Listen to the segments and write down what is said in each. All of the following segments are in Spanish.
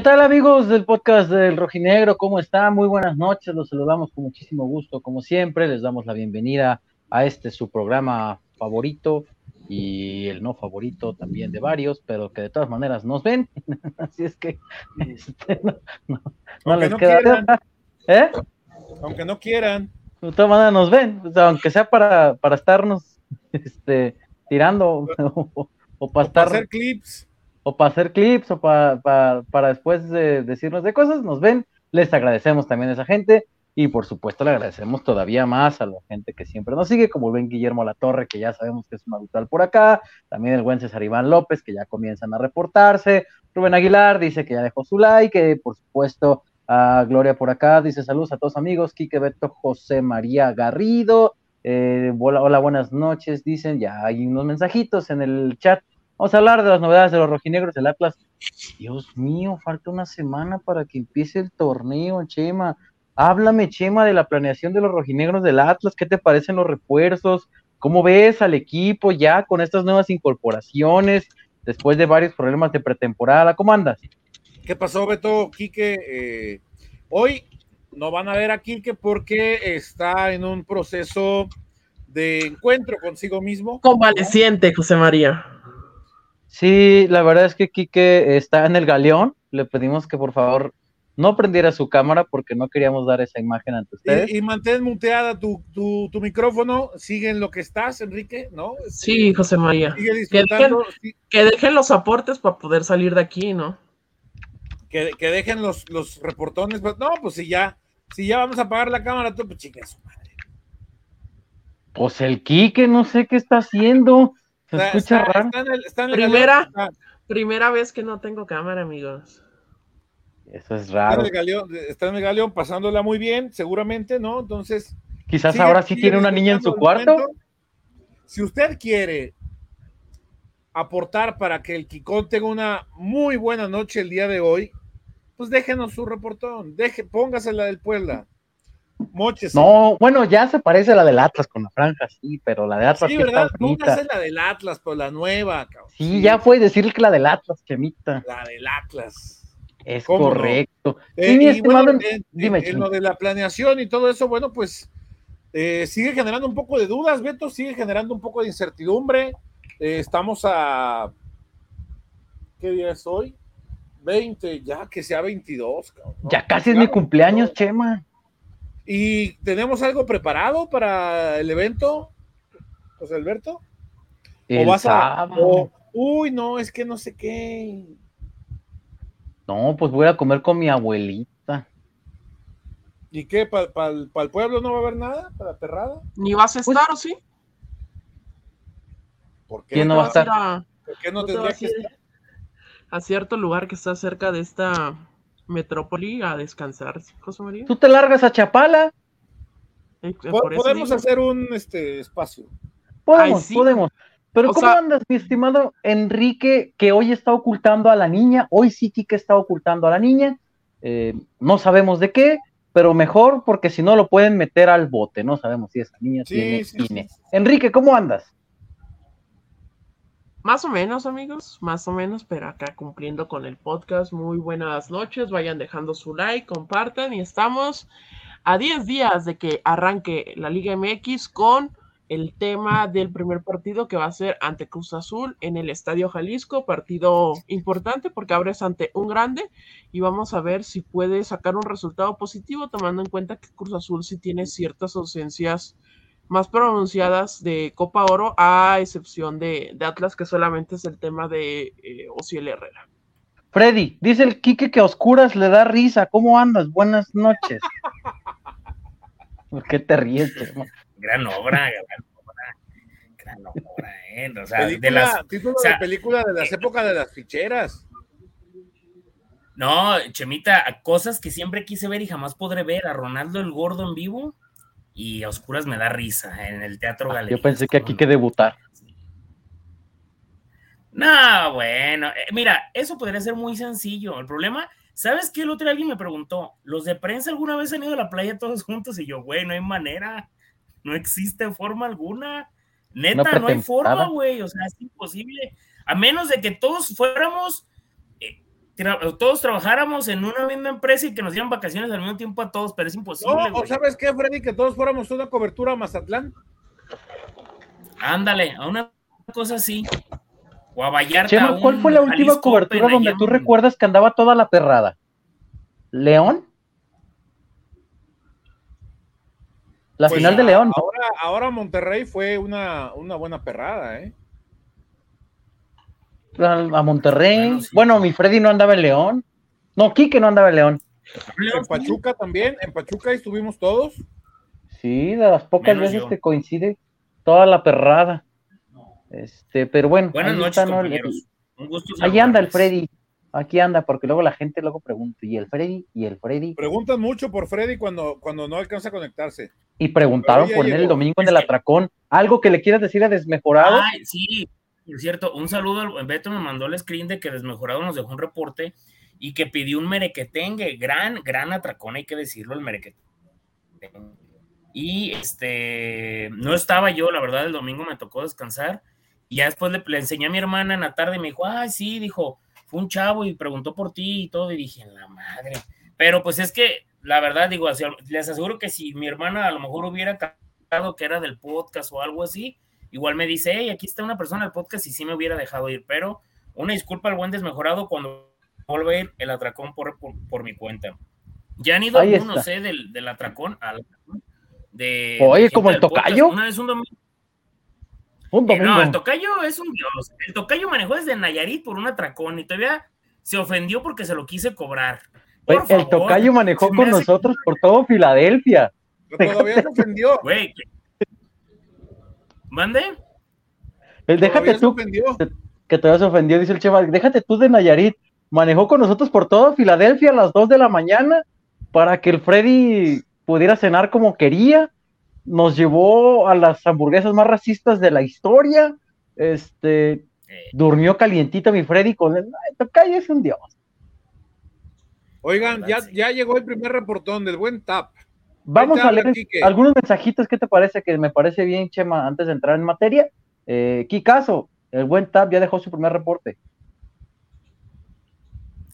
¿Qué tal amigos del podcast del Rojinegro? ¿Cómo están? Muy buenas noches, los saludamos con muchísimo gusto, como siempre, les damos la bienvenida a este su programa favorito y el no favorito también de varios, pero que de todas maneras nos ven, así es que este, no, les queda ¿Eh? Aunque no quieran. De todas maneras nos ven, aunque sea para, para estarnos este, tirando o, para estar... hacer clips o para hacer clips o para, después de decirnos de cosas, nos ven. Les agradecemos también a esa gente y por supuesto le agradecemos todavía más a la gente que siempre nos sigue, como el buen Guillermo La Torre, que ya sabemos que es un habitual por acá, también el buen César Iván López, que ya comienzan a reportarse, Rubén Aguilar dice que ya dejó su like, por supuesto a Gloria por acá, dice saludos a todos amigos, Quique Beto, José María Garrido, eh, hola, hola, buenas noches, dicen, ya hay unos mensajitos en el chat Vamos a hablar de las novedades de los rojinegros del Atlas. Dios mío, falta una semana para que empiece el torneo, Chema. Háblame, Chema, de la planeación de los rojinegros del Atlas. ¿Qué te parecen los refuerzos? ¿Cómo ves al equipo ya con estas nuevas incorporaciones después de varios problemas de pretemporada? ¿Cómo andas? ¿Qué pasó, Beto? Quique, eh, hoy no van a ver a Quique porque está en un proceso de encuentro consigo mismo. Convaleciente, José María. Sí, la verdad es que Quique está en el galeón. Le pedimos que por favor no prendiera su cámara porque no queríamos dar esa imagen ante ustedes. Y, mantén muteada tu, tu, micrófono. Sigue en lo que estás, Enrique, ¿no? Sí, José María. Que dejen, los aportes para poder salir de aquí, ¿no? Que, dejen los, los reportones. Pues, no, pues si ya, si ya vamos a apagar la cámara, tú, pues chinga su madre. Pues el Quique no sé qué está haciendo escucha raro. primera, primera vez que no tengo cámara, amigos. Eso es raro. Está en el galeón, pasándola muy bien, seguramente, ¿no? Entonces. Quizás ahora sí tiene una niña en su cuarto. Si usted quiere aportar para que el Kikón tenga una muy buena noche el día de hoy, pues déjenos su reportón, deje, póngasela del Puebla. Moches. No, bueno, ya se parece a la del Atlas con la franja, sí, pero la de Atlas. Sí, ¿verdad? Póngase la del Atlas, pues la nueva, cabrón. Sí, ya fue decir que la del Atlas, Chemita. La del Atlas. Es correcto. Eh, bueno, dime, en, lo de la planeación y todo eso, bueno, pues eh, sigue generando un poco de dudas, Beto, sigue generando un poco de incertidumbre. Eh, estamos a. ¿Qué día es hoy? 20, ya que sea 22, cabrón. Ya casi es mi cumpleaños, Chema. ¿Y tenemos algo preparado para el evento, José Alberto? ¿O vas a.? uy, no, es que no sé qué. No, pues voy a comer con mi abuelita. ¿Y qué? ¿Para el pueblo no va a haber nada? ¿Para Terrada? ¿Ni vas a pues estar o sí? ¿Por qué? ¿Quién no va a estar? ¿Por qué no, tendría que estar? A cierto lugar que está cerca de esta Metrópoli a descansar, José María. Tú te largas a Chapala. Podemos hacer un este espacio. Podemos, podemos. Pero ¿cómo andas, mi estimado Enrique, que hoy está ocultando a la niña? Hoy sí que está ocultando a la niña. Eh, no sabemos de qué, pero mejor porque si no lo pueden meter al bote. No sabemos si esa niña tiene cine. Enrique, ¿cómo andas? Más o menos, amigos, más o menos, pero acá cumpliendo con el podcast. Muy buenas noches, vayan dejando su like, compartan y estamos a 10 días de que arranque la Liga MX con el tema del primer partido que va a ser ante Cruz Azul en el Estadio Jalisco, partido importante porque abres ante un grande y vamos a ver si puede sacar un resultado positivo tomando en cuenta que Cruz Azul sí tiene ciertas ausencias más pronunciadas de Copa Oro, a excepción de, Atlas, que solamente es el tema de eh, Herrera. Freddy, dice el Quique que a oscuras le da risa. ¿Cómo andas? Buenas noches. ¿Por qué te ríes? Gran obra, gran obra. Gran obra, ¿eh? O sea, de las, título de película de las épocas de las ficheras. No, Chemita, cosas que siempre quise ver y jamás podré ver. A Ronaldo el Gordo en vivo y a oscuras me da risa en el Teatro ah, Galería. Yo pensé que aquí que debutar. No, bueno, eh, mira, eso podría ser muy sencillo. El problema, ¿sabes qué? El otro día alguien me preguntó, ¿los de prensa alguna vez han ido a la playa todos juntos? Y yo, güey, no hay manera, no existe forma alguna. Neta, no, hay forma, güey, o sea, es imposible. A menos de que todos fuéramos todos trabajáramos en una misma empresa y que nos dieran vacaciones al mismo tiempo a todos, pero es imposible. No, ¿o sabes qué, Freddy? Que todos fuéramos una cobertura a Mazatlán. Ándale, a una cosa así. O a Vallarta. ¿cuál fue la última cobertura donde tú recuerdas que andaba toda la perrada? ¿León? La pues final de León. Ahora, ahora Monterrey fue una, una buena perrada, ¿eh? A, Monterrey. Bueno, mi Freddy no andaba en León. No, Quique no andaba en León. En Pachuca también, en Pachuca estuvimos todos. Sí, de las pocas veces que coincide toda la perrada. Este, pero bueno. Buenas noches, Ahí anda el Freddy. Aquí anda, porque luego la gente luego pregunta, ¿y el Freddy? ¿Y el Freddy? Preguntan mucho por Freddy cuando, cuando no alcanza a conectarse. Y preguntaron por él el domingo en el atracón. ¿Algo que le quieras decir a Desmejorado? Ay, sí, es cierto. Un saludo, Beto me mandó el screen de que Desmejorado nos dejó un reporte y que pidió un merequetengue. Gran, gran atracón, hay que decirlo, el merequetengue. Y este, no estaba yo, la verdad, el domingo me tocó descansar. Y ya después le, le enseñé a mi hermana en la tarde y me dijo, ay, sí, dijo, fue un chavo y preguntó por ti y todo, y dije, la madre. Pero pues es que, la verdad, digo, les aseguro que si mi hermana a lo mejor hubiera captado que era del podcast o algo así, igual me dice, hey, aquí está una persona del podcast y sí me hubiera dejado ir, pero una disculpa al buen desmejorado cuando vuelve a ir el atracón por, por, mi cuenta. Ya han ido algunos, sé, del, del atracón al de. Oye, como el tocayo. Una vez un domingo no, el tocayo es un dios. El tocayo manejó desde Nayarit por un atracón y todavía se ofendió porque se lo quise cobrar. el tocayo manejó con nosotros por todo Filadelfia. todavía se ofendió. Güey. ¿Mande? Déjate tú. Que todavía se ofendió, dice el Cheva. Déjate tú de Nayarit. Manejó con nosotros por todo Filadelfia a las 2 de la mañana para que el Freddy pudiera cenar como quería nos llevó a las hamburguesas más racistas de la historia. Este, durmió calientita mi Freddy con el tocayo es un dios. Oigan, ya, ya llegó el primer reportón del buen tap. Vamos a leer algunos mensajitos. ¿Qué te parece? Que me parece bien, Chema, antes de entrar en materia. Eh, Kikazo, el buen tap ya dejó su primer reporte.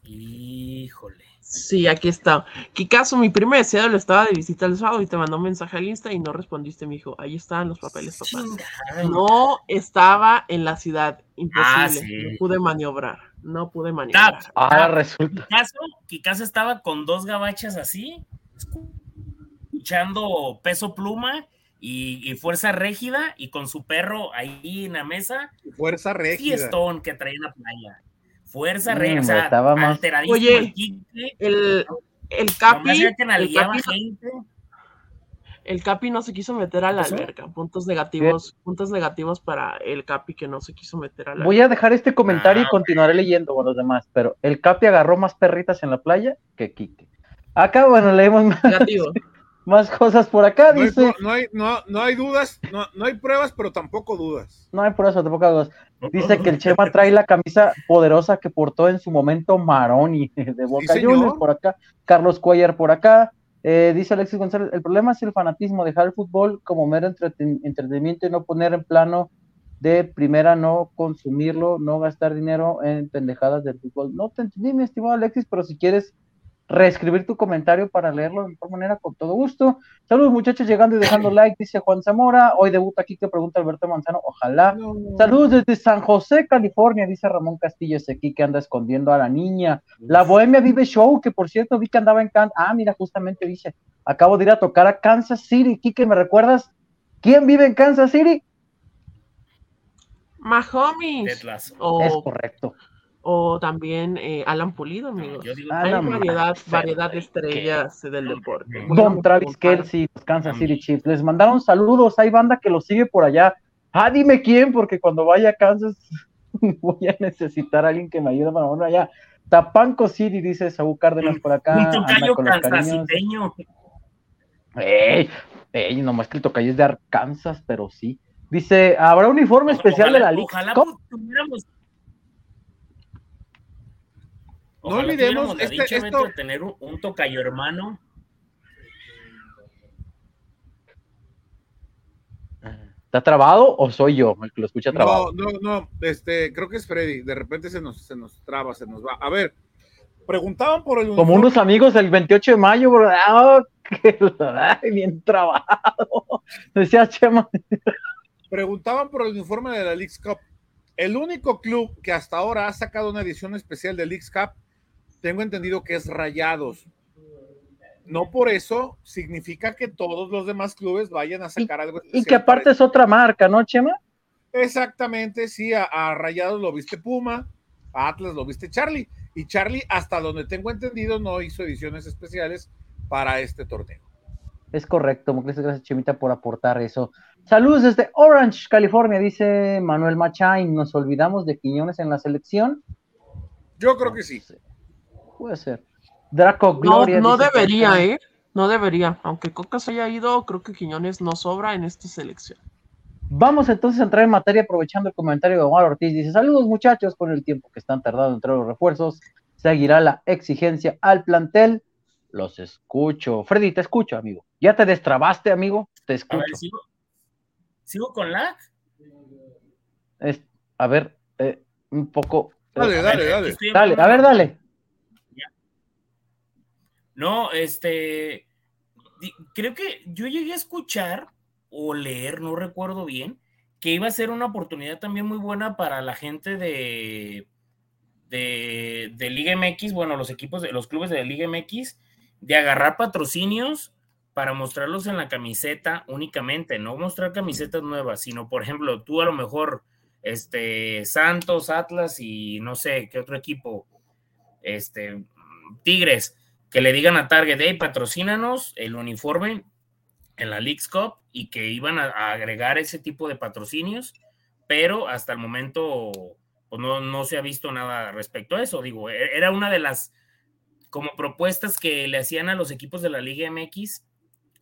Híjole. Sí, aquí está. caso mi primer deseo lo estaba de visita el sábado y te mandó un mensaje al Insta y no respondiste, mi hijo. Ahí están los papeles, papá. No estaba en la ciudad. Imposible. Ah, no pude maniobrar. No pude maniobrar. Ahora resulta. Kikazo, estaba con dos gabachas así, escuchando peso pluma y, fuerza rígida y con su perro ahí en la mesa. Fuerza rígida. Stone que traía en la playa. Fuerza mm, o sea, estaba más... Oye, el, el Capi, el Capi, no se quiso meter a la alberca. Puntos negativos, puntos negativos para el Capi que no se quiso meter a la Voy a dejar este comentario y ah, continuaré leyendo con los demás, pero el Capi agarró más perritas en la playa que Quique. Acá, bueno, leemos más. Negativo. más cosas por acá, no dice. Hay, no, hay, no, no hay dudas, no, no, hay pruebas, pero tampoco dudas. No hay pruebas, pero tampoco dudas. Dice que el Chema trae la camisa poderosa que portó en su momento Maroni de Boca Juniors por acá, Carlos Cuellar por acá. Eh, dice Alexis González, el problema es el fanatismo, dejar el fútbol como mero entretenimiento y no poner en plano de primera, no consumirlo, no gastar dinero en pendejadas del fútbol. No te entendí, mi estimado Alexis, pero si quieres reescribir tu comentario para leerlo de mejor manera, con todo gusto. Saludos muchachos, llegando y dejando like, dice Juan Zamora. Hoy debuta aquí que pregunta Alberto Manzano, ojalá. Saludos desde San José, California, dice Ramón Castillo, ese aquí que anda escondiendo a la niña. La Bohemia Vive Show, que por cierto vi que andaba en Kansas. Ah, mira, justamente dice, acabo de ir a tocar a Kansas City. Kike, ¿me recuerdas? ¿Quién vive en Kansas City? Mahomes. Es correcto o también eh, Alan Pulido, amigos. Hay variedad, variedad de estrellas del deporte. Don Travis Kelsey, Kansas City Chiefs. Les mandaron saludos, hay banda que lo sigue por allá. Ah, dime quién, porque cuando vaya a Kansas voy a necesitar a alguien que me ayude para bueno, allá. Tapanco City, dice Saúl Cárdenas por acá. Un tocayo cansasiteño. Ey, ey, nomás que el tocayo es de Arkansas, pero sí. Dice, ¿habrá un uniforme especial de la liga? Ojalá tuviéramos no olvidemos este, esto... tener un, tocayo hermano. ¿Está trabado o soy yo el que lo escucha trabado? No, no, no, este, creo que es Freddy. De repente se nos, se nos traba, se nos va. A ver, Preguntaban por el Como unos amigos el 28 de mayo, bro. Oh, bien trabajado. Decía Chema. Preguntaban por el uniforme de la League's Cup. El único club que hasta ahora ha sacado una edición especial de League's Cup, tengo entendido que es Rayados. No por eso significa que todos los demás clubes vayan a sacar algo especial. Y que aparte es otra marca, ¿no, Chema? Exactamente, sí, a, a Rayados lo viste Puma, a Atlas lo viste Charlie. Y Charlie, hasta donde tengo entendido, no hizo ediciones especiales para este torneo. Es correcto, muchas gracias Chemita por aportar eso. Saludos desde Orange, California, dice Manuel Machain. ¿Nos olvidamos de Quiñones en la selección? Yo creo que sí. Puede ser. Draco Gloria. No, debería, ¿eh? No debería. Aunque Coca se haya ido, creo que Quiñones no sobra en esta selección. Vamos entonces a entrar en materia aprovechando el comentario de Omar Ortiz. Dice, saludos muchachos, con el tiempo que están tardando entre los refuerzos, seguirá la exigencia al plantel. Los escucho. Freddy, te escucho, amigo. ¿Ya te destrabaste, amigo? Te escucho. ¿sigo, con la? a ver, eh, un poco. Eh, dale, dale, dale. Dale, a ver, dale. No, este, creo que yo llegué a escuchar o leer, no recuerdo bien, que iba a ser una oportunidad también muy buena para la gente de, de, Liga MX, bueno, los equipos de los clubes de Liga MX, de agarrar patrocinios para mostrarlos en la camiseta únicamente, no mostrar camisetas nuevas, sino por ejemplo, tú a lo mejor, este, Santos, Atlas y no sé qué otro equipo, este, Tigres, que le digan a Target, hey, patrocínanos el uniforme en la League's Cup y que iban a, agregar ese tipo de patrocinios, pero hasta el momento pues no, no se ha visto nada respecto a eso. Digo, e, era una de las como propuestas que le hacían a los equipos de la Liga MX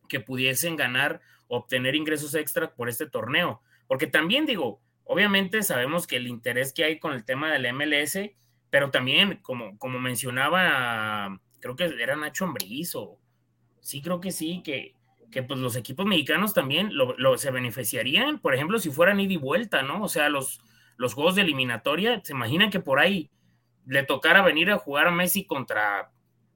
que pudiesen ganar, obtener ingresos extra por este torneo. Porque también digo, obviamente sabemos que el interés que hay con el tema del MLS, pero también, como, como mencionaba, creo que era Nacho Ambriz o sí creo que sí, que que pues los equipos mexicanos también lo, se beneficiarían, por ejemplo, si fueran ida y vuelta, ¿no? O sea, los, los juegos de eliminatoria, se imaginan que por ahí le tocara venir a jugar a Messi contra,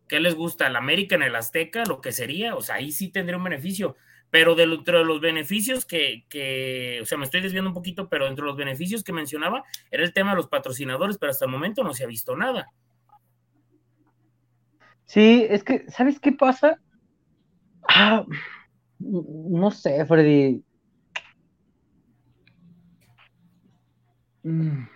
¿qué les gusta? El América en el Azteca, lo que sería, o sea, ahí sí tendría un beneficio. Pero de, de los beneficios que, que, o sea, me estoy desviando un poquito, pero entre los beneficios que mencionaba era el tema de los patrocinadores, pero hasta el momento no se ha visto nada. Sí, es que, ¿sabes qué pasa? Ah, no sé, Freddy. Mm.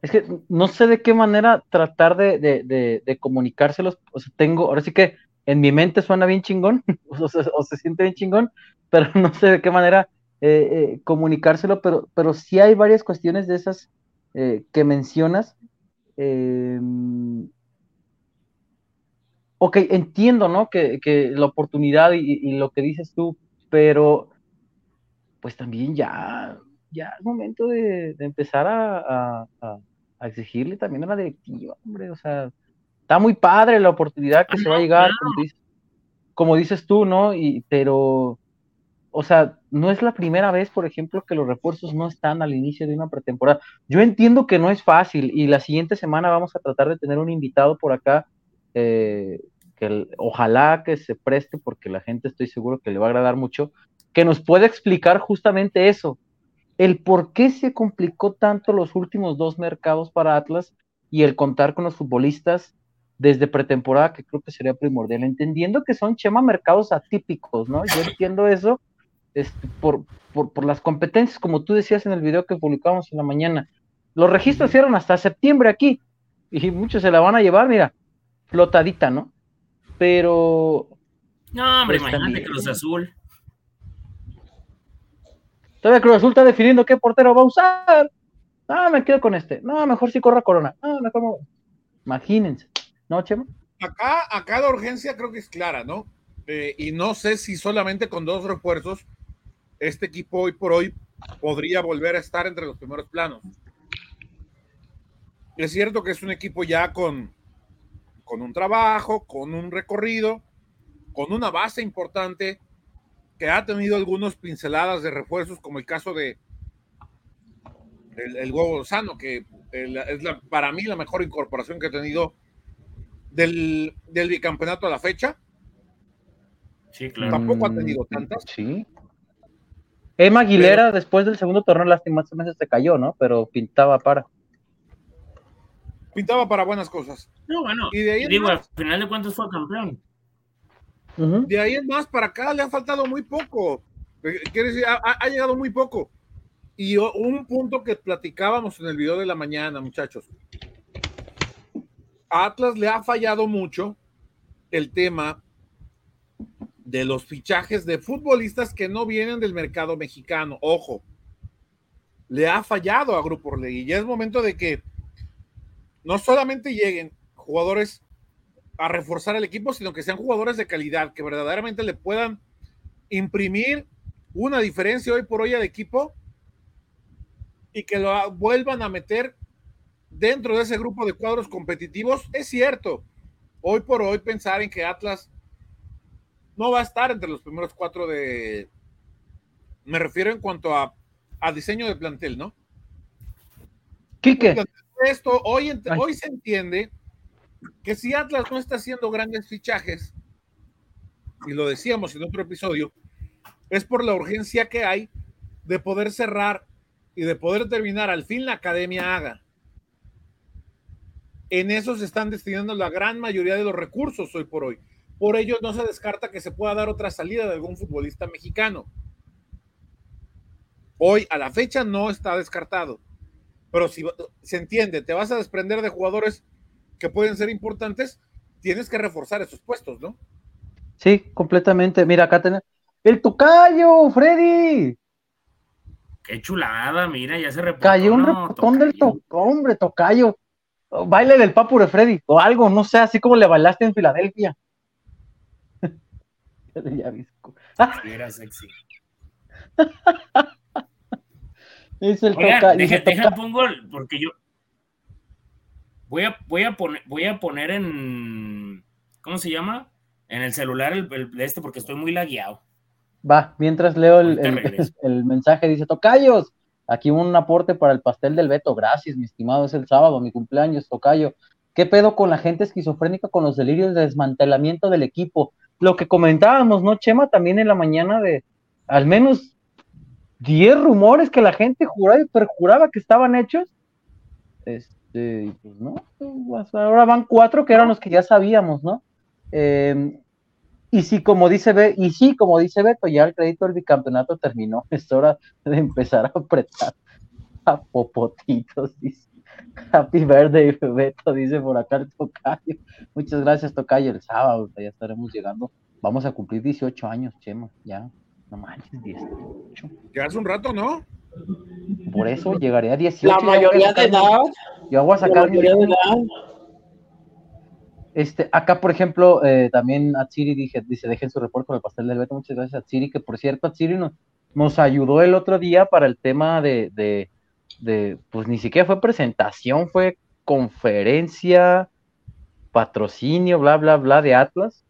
Es que no sé de qué manera tratar de, comunicárselos. O sea, tengo, ahora sí que en mi mente suena bien chingón, o, se, siente bien chingón, pero no sé de qué manera eh, eh, comunicárselo, pero, pero sí hay varias cuestiones de esas eh, que mencionas. Ok, entiendo, ¿no? Que, la oportunidad y, lo que dices tú, pero pues también ya, ya es momento de, empezar a, exigirle también a la directiva, hombre, o sea, está muy padre la oportunidad que se va a llegar, como dices, tú, ¿no? Y, pero, o sea, no es la primera vez, por ejemplo, que los refuerzos no están al inicio de una pretemporada. Yo entiendo que no es fácil y la siguiente semana vamos a tratar de tener un invitado por acá eh, que ojalá que se preste, porque la gente estoy seguro que le va a agradar mucho, que nos pueda explicar justamente eso, el por qué se complicó tanto los últimos dos mercados para Atlas y el contar con los futbolistas desde pretemporada, que creo que sería primordial, entendiendo que son chema mercados atípicos, ¿no? Yo entiendo eso este, por, por, por, las competencias, como tú decías en el video que publicamos en la mañana. Los registros cierran hasta septiembre aquí y muchos se la van a llevar, mira, flotadita, ¿no? Pero. No, hombre, pues, imagínate Cruz Azul. Todavía Cruz Azul está definiendo qué portero va a usar. No, me quedo con este. No, mejor si corra Corona. No, mejor. Imagínense. ¿No, Chema? Acá, acá la urgencia creo que es clara, ¿no? Eh, y no sé si solamente con dos refuerzos este equipo hoy por hoy podría volver a estar entre los primeros planos. Es cierto que es un equipo ya con, con un trabajo, con un recorrido, con una base importante que ha tenido algunos pinceladas de refuerzos, como el caso de el, el Huevo Lozano, que es la, para mí la mejor incorporación que ha tenido del, del bicampeonato a la fecha. Sí, claro. Tampoco ha tenido tantas. Sí. Emma Aguilera, después del segundo torneo, lastimosamente se cayó, ¿no? Pero pintaba para. Pintaba para buenas cosas. No, bueno, y de ahí digo, al final de cuentas fue campeón. De ahí es más, para acá le ha faltado muy poco. Eh, quiere decir, ha, llegado muy poco. Y un punto que platicábamos en el video de la mañana, muchachos. Atlas le ha fallado mucho el tema de los fichajes de futbolistas que no vienen del mercado mexicano. Ojo, le ha fallado a Grupo Orlegui. Y ya es momento de que no solamente lleguen jugadores a reforzar el equipo, sino que sean jugadores de calidad, que verdaderamente le puedan imprimir una diferencia hoy por hoy al equipo y que lo vuelvan a meter dentro de ese grupo de cuadros competitivos. Es cierto, hoy por hoy pensar en que Atlas no va a estar entre los primeros cuatro de. Me refiero en cuanto a, diseño de plantel, ¿no? Quique. Esto, hoy, hoy se entiende que si Atlas no está haciendo grandes fichajes, y lo decíamos en otro episodio, es por la urgencia que hay de poder cerrar y de poder terminar al fin la academia haga. En eso se están destinando la gran mayoría de los recursos hoy por hoy. Por ello no se descarta que se pueda dar otra salida de algún futbolista mexicano. Hoy a la fecha no está descartado. Pero si se entiende, te vas a desprender de jugadores que pueden ser importantes, tienes que reforzar esos puestos, ¿no? Sí, completamente. Mira, acá tenemos el tocayo, Freddy. Qué chulada, mira, ya se reportó. Cayó un repotón del tocayo, hombre, tocayo. Baile del papu de Freddy, o algo, no sé, así como le bailaste en Filadelfia. Era sexy. es el deja, pongo porque yo voy a, voy a poner voy a poner en ¿cómo se llama? En el celular el, de este porque estoy muy lagueado. Va, mientras leo el, el, mensaje, dice Tocayos, aquí un aporte para el pastel del Beto, gracias, mi estimado, es el sábado, mi cumpleaños, Tocayo. ¿Qué pedo con la gente esquizofrénica con los delirios de desmantelamiento del equipo? lo que comentábamos, ¿no, Chema? También en la mañana de al menos 10 rumores que la gente juraba y perjuraba que estaban hechos. Este, pues no, pues, ahora van cuatro que eran los que ya sabíamos, ¿no? Em, y sí, como dice Be y sí, como dice Beto, ya el crédito del bicampeonato terminó. Es hora de empezar a apretar a popotitos, dice. Happy birthday, Beto, dice por acá el Tocayo. Muchas gracias, Tocayo. El sábado ya estaremos llegando. Vamos a cumplir 18 años, Chema. Ya, no manches, 18. Ya hace un rato, ¿no? Por eso llegaré a 18. La mayoría de edad. Yo voy a sacar. La de edad. Este, acá, por ejemplo, eh, también Atsiri dije, dice, dejen su reporte con el pastel del Beto. Muchas gracias, a Atsiri, que por cierto, Atsiri nos, nos ayudó el otro día para el tema de, de de, pues ni siquiera fue presentación, fue conferencia, patrocinio, bla, bla, bla de Atlas,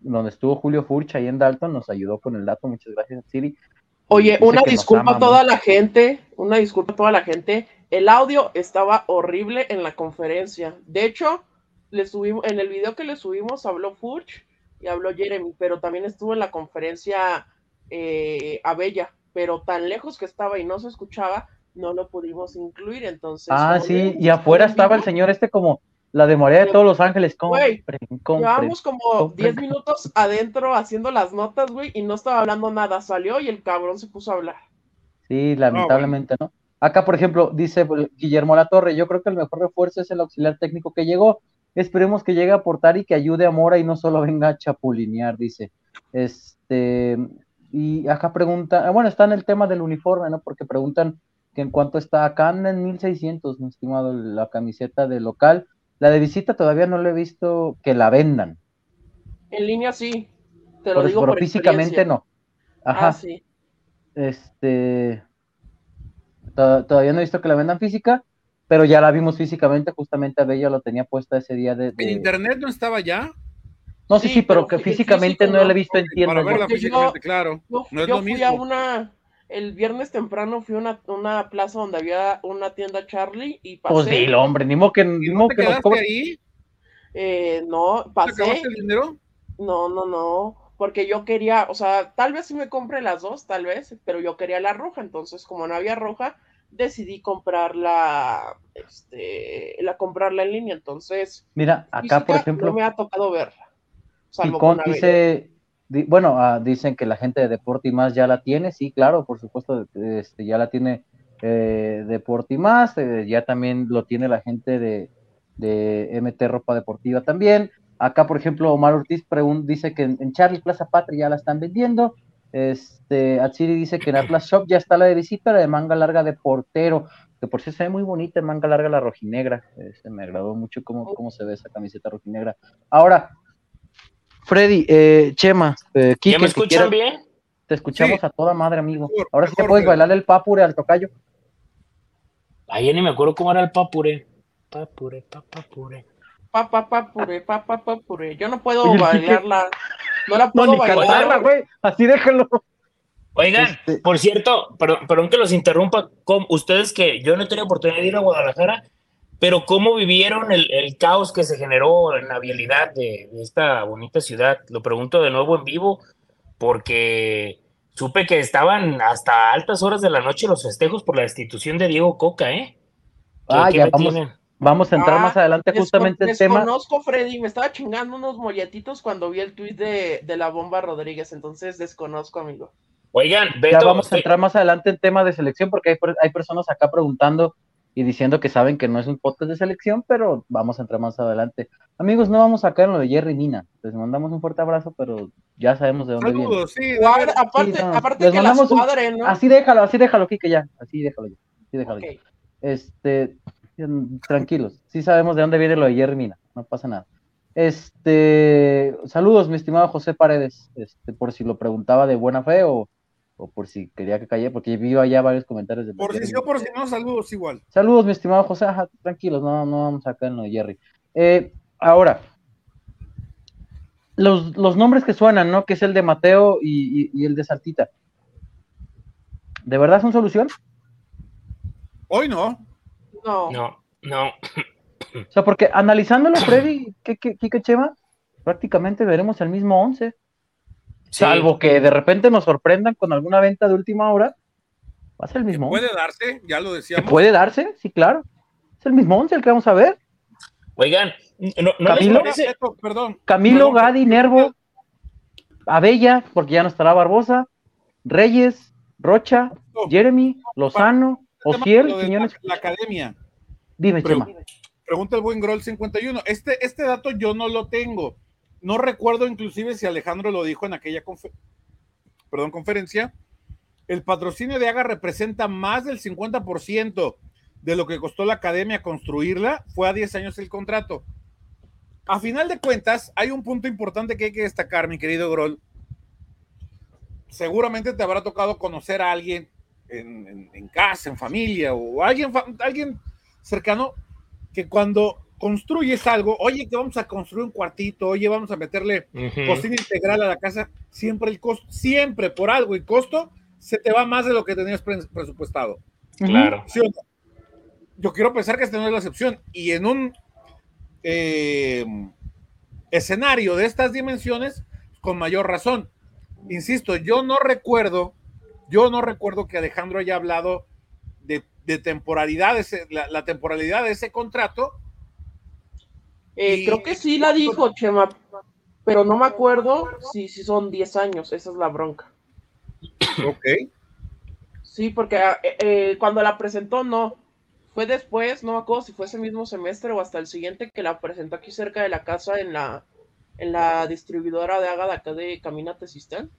donde estuvo Julio Furcha ahí en Dalton, nos ayudó con el dato, muchas gracias, Siri. Oye, una disculpa a toda la gente, una disculpa a toda la gente, el audio estaba horrible en la conferencia, de hecho, le subimos, en el video que le subimos habló Furch y habló Jeremy, pero también estuvo en la conferencia eh, Abella, pero tan lejos que estaba y no se escuchaba no lo pudimos incluir, entonces. Ah, sí, y afuera estaba el señor este como la de María de todos los ángeles. Güey, llevamos como 10 minutos adentro haciendo las notas, güey, y no estaba hablando nada. Salió y el cabrón se puso a hablar. Sí, lamentablemente, ¿no? Acá, por ejemplo, dice Guillermo Latorre, yo creo que el mejor refuerzo es el auxiliar técnico que llegó. Esperemos que llegue a aportar y que ayude a Mora y no solo venga a chapulinear, dice. Este, y acá pregunta, ah, bueno, está en el tema del uniforme, ¿no? Porque preguntan en cuanto está acá anda en 1600, mi estimado, la camiseta de local. La de visita todavía no le he visto que la vendan. En línea sí, te lo digo pero físicamente no. Ajá. Ah, sí. Este, todavía no he visto que la vendan física, pero ya la vimos físicamente, justamente a Bella lo tenía puesta ese día de... ¿En internet no estaba ya? No, sí, sí, pero, que físicamente no la he visto en tiendas. Para verla físicamente, claro. Yo, no es fui a una el viernes temprano fui a una, una, plaza donde había una tienda Charlie y pasé. Pues dilo, hombre, ni modo que, ni modo que nos ahí? Eh, no, pasé. el dinero? No, no, no, porque yo quería, o sea, tal vez si me compre las dos, tal vez, pero yo quería la roja, entonces como no había roja, decidí comprarla, este, la comprarla en línea, entonces. Mira, acá por ejemplo. No me ha tocado verla. Salvo con dice, bueno, ah, dicen que la gente de Deporte y más ya la tiene, sí, claro, por supuesto, este, ya la tiene eh, y más, eh, ya también lo tiene la gente de, MT Ropa Deportiva también. Acá, por ejemplo, Omar Ortiz dice que en, Charlie Plaza Patria ya la están vendiendo. Este, Atsiri dice que en Atlas Shop ya está la de visita, la de manga larga de portero, que por sí se ve muy bonita, manga larga la rojinegra. Este, me agradó mucho cómo, cómo se ve esa camiseta rojinegra. Ahora, Freddy, eh, Chema, eh, ¿ya me escuchan bien? Te escuchamos a toda madre, amigo. Ahora sí te puedes bailar el papure al tocayo. Ahí ni me acuerdo cómo era el papure. Papure, papure. Papá, papure, papá, papure. Yo no puedo bailarla. No la puedo bailarla, güey. Así déjalo. Oigan, este por cierto, perdón, que los interrumpa, ustedes que yo no he tenido oportunidad de ir a Guadalajara, pero ¿cómo vivieron el, caos que se generó en la vialidad de, esta bonita ciudad? Lo pregunto de nuevo en vivo, porque supe que estaban hasta altas horas de la noche los festejos por la destitución de Diego Coca, ¿eh? Ah, ya vamos, vamos, a entrar más ah, adelante justamente el tema. Desconozco, Freddy, me estaba chingando unos molletitos cuando vi el tuit de, de la bomba Rodríguez, entonces desconozco, amigo. Oigan, ya vamos a entrar más adelante en tema de selección porque hay, hay personas acá preguntando y diciendo que saben que no es un podcast de selección, pero vamos a entrar más adelante. Amigos, no vamos a caer en lo de Jerry Nina. Les mandamos un fuerte abrazo, pero ya sabemos de dónde Saludos, viene. Sí, aparte, aparte que las ¿no? Así déjalo, así déjalo, Kike, ya. Así déjalo ya. Así déjalo ya. Este, tranquilos. Sí sabemos de dónde viene lo de Jerry Nina. No pasa nada. Este, saludos, mi estimado José Paredes. Este, por si lo preguntaba de buena fe o o por si quería que calle, porque vi allá varios comentarios de... Por si sí o por si no, saludos igual. Saludos, mi estimado José, tranquilos, no, no vamos acá en lo de Jerry. Eh, ahora, los, los, nombres que suenan, ¿no? Que es el de Mateo y, el de Saltita. ¿De verdad son solución? Hoy no. No. No, no. O sea, porque analizándolo, Freddy, ¿qué, qué, qué, Chema? Prácticamente veremos el mismo 11. Salvo que de repente nos sorprendan con alguna venta de última hora, va a ser el mismo. Puede darse, ya lo decíamos. Puede darse, sí, claro. Es el mismo once el que vamos a ver. Oigan, no, Camilo, perdón, Camilo, Gadi, Nervo, Abella, porque ya no estará Barbosa, Reyes, Rocha, Jeremy, Lozano, Ociel, Quiñones. La, academia. Dime, Chema. Pregunta el buen Grol 51. Este, este dato yo no lo tengo no recuerdo inclusive si Alejandro lo dijo en aquella conferencia. El patrocinio de Haga representa más del 50% de lo que costó la academia construirla. Fue a 10 años el contrato. A final de cuentas, hay un punto importante que hay que destacar, mi querido Grol. Seguramente te habrá tocado conocer a alguien en, casa, en familia, o alguien, alguien cercano, que cuando construyes algo, oye, que vamos a construir un cuartito, oye, vamos a meterle cocina integral a la casa, siempre el costo, siempre por algo y costo, se te va más de lo que tenías presupuestado. Claro. Yo quiero pensar que esta no es la excepción. Y en un eh, escenario de estas dimensiones, con mayor razón. Insisto, yo no recuerdo, yo no recuerdo que Alejandro haya hablado de, temporalidad, la, la temporalidad de ese contrato, eh, creo que sí la dijo Chema, pero no me acuerdo si, si son 10 años, esa es la bronca. Ok. Sí, porque eh, eh, cuando la presentó, no. Fue después, no me acuerdo si fue ese mismo semestre o hasta el siguiente que la presentó aquí cerca de la casa en la, en la distribuidora de Aga acá de Caminate System.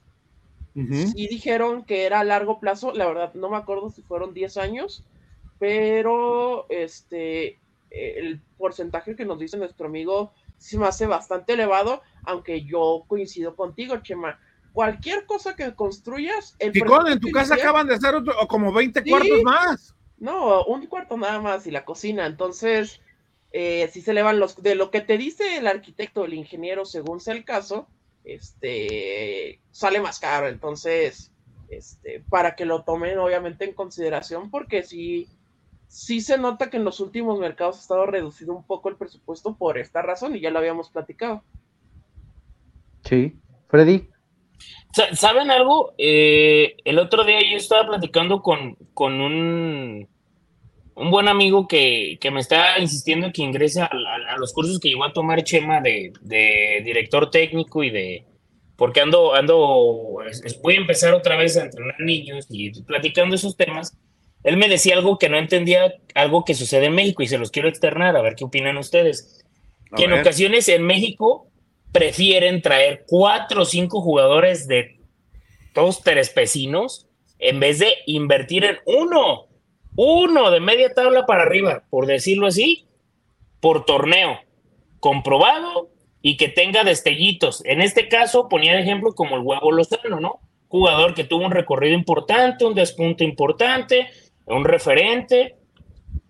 Y dijeron que era a largo plazo, la verdad no me acuerdo si fueron 10 años, pero este el porcentaje que nos dice nuestro amigo se me hace bastante elevado, aunque yo coincido contigo, Chema. Cualquier cosa que construyas. El en tu casa acaban de hacer como 20 cuartos más. No, un cuarto nada más y la cocina. Entonces, eh, si se elevan los. De lo que te dice el arquitecto o el ingeniero, según sea el caso, este sale más caro. Entonces, este, para que lo tomen obviamente en consideración, porque sí, sí se nota que en los últimos mercados ha estado reducido un poco el presupuesto por esta razón y ya lo habíamos platicado. Sí, Freddy. ¿Saben algo? Eh, el otro día yo estaba platicando con, con un, un buen amigo que, me está insistiendo que ingrese a, los cursos que llegó a tomar Chema de, de, director técnico y de... Porque ando, ando, voy a empezar otra vez a entrenar niños y platicando esos temas. Él me decía algo que no entendía, algo que sucede en México y se los quiero externar, a ver qué opinan ustedes. que en ocasiones en México prefieren traer cuatro o cinco jugadores de todos terespecinos en vez de invertir en uno, uno de media tabla para arriba, por decirlo así, por torneo, comprobado y que tenga destellitos. En este caso ponía de ejemplo como el huevo Lozano, ¿no? Jugador que tuvo un recorrido importante, un despunte importante, un referente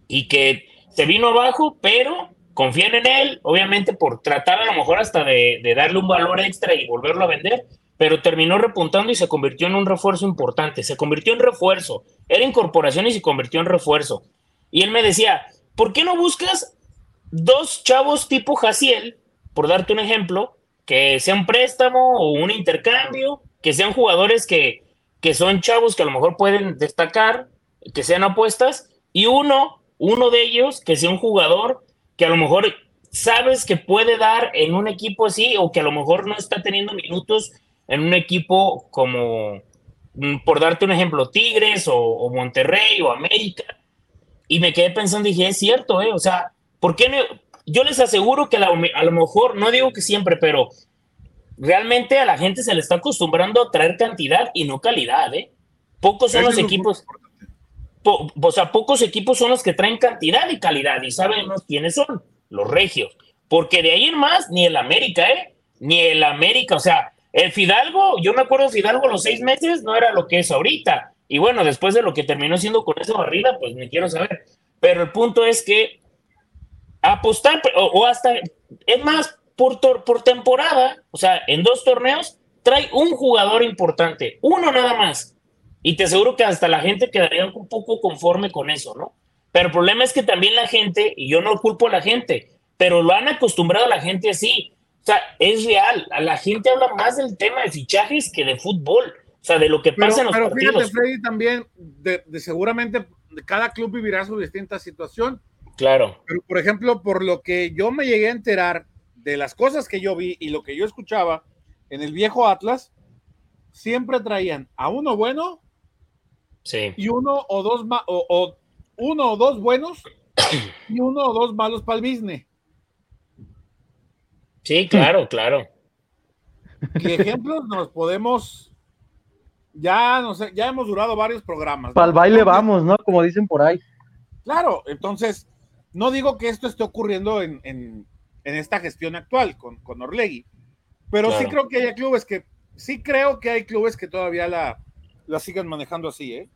y que se vino abajo, pero confían en él, obviamente por tratar a lo mejor hasta de, darle un valor extra y volverlo a vender, pero terminó repuntando y se convirtió en un refuerzo importante, se convirtió en refuerzo, era incorporación y se convirtió en refuerzo. Y él me decía, ¿por qué no buscas dos chavos tipo Jaciel, por darte un ejemplo, que sean préstamo o un intercambio, que sean jugadores que, que son chavos que a lo mejor pueden destacar, que sean apuestas, y uno, uno de ellos que sea un jugador que a lo mejor sabes que puede dar en un equipo así o que a lo mejor no está teniendo minutos en un equipo como, mm, por darte un ejemplo, Tigres o, Monterrey o América. Y me quedé pensando y dije, es cierto, ¿eh? O sea, ¿por qué no? Yo les aseguro que a lo mejor, no digo que siempre, pero realmente a la gente se le está acostumbrando a traer cantidad y no calidad, ¿eh? Pocos son los equipos o sea, pocos equipos son los que traen cantidad y calidad y sabemos quiénes son, los regios. Porque de ahí en más, ni el América, ¿eh? Ni el América, o sea, el Fidalgo, yo me acuerdo Fidalgo los seis meses no era lo que es ahorita. Y bueno, después de lo que terminó siendo con esa barrida, pues me quiero saber. Pero el punto es que apostar, o, hasta, es más, por, por temporada, o sea, en dos torneos, trae un jugador importante, uno nada más y te aseguro que hasta la gente quedaría un poco conforme con eso, ¿no? Pero el problema es que también la gente, y yo no culpo a la gente, pero lo han acostumbrado a la gente así. O sea, es real. A la gente habla más del tema de fichajes que de fútbol. O sea, de lo que pasa en los pero partidos. Pero fíjate, Freddy, también, de, seguramente cada club vivirá su distinta situación. Claro. Pero, por ejemplo, por lo que yo me llegué a enterar de las cosas que yo vi y lo que yo escuchaba en el viejo Atlas, siempre traían a uno bueno y uno o dos o, uno o dos buenos y uno o dos malos para el business. Sí, claro, claro. ¿Qué ejemplos nos podemos? Ya, no sé, ya hemos durado varios programas. Para el baile vamos, ¿no? Como dicen por ahí. Claro, entonces, no digo que esto esté ocurriendo en, esta gestión actual con, con Orlegui, pero sí creo que hay clubes que, sí creo que hay clubes que todavía la, la sigan manejando así, ¿eh?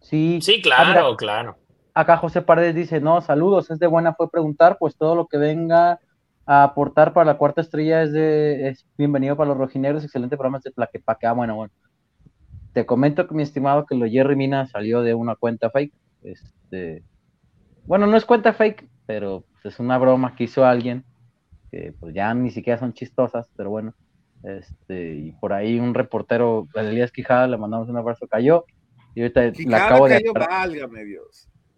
Sí. Sí, claro, claro. Acá José Paredes dice, no, saludos, es de buena fue preguntar, pues todo lo que venga a aportar para la cuarta estrella es de es bienvenido para los rojinegros, excelente programa de Tlaquepaque. Ah, bueno, bueno. Te comento que mi estimado que lo Jerry Mina salió de una cuenta fake. Este, bueno, no es cuenta fake, pero es una broma que hizo alguien, que pues ya ni siquiera son chistosas, pero bueno. Este, y por ahí un reportero, Elías Quijada, le mandamos un abrazo, cayó. Y ahorita la acabo de.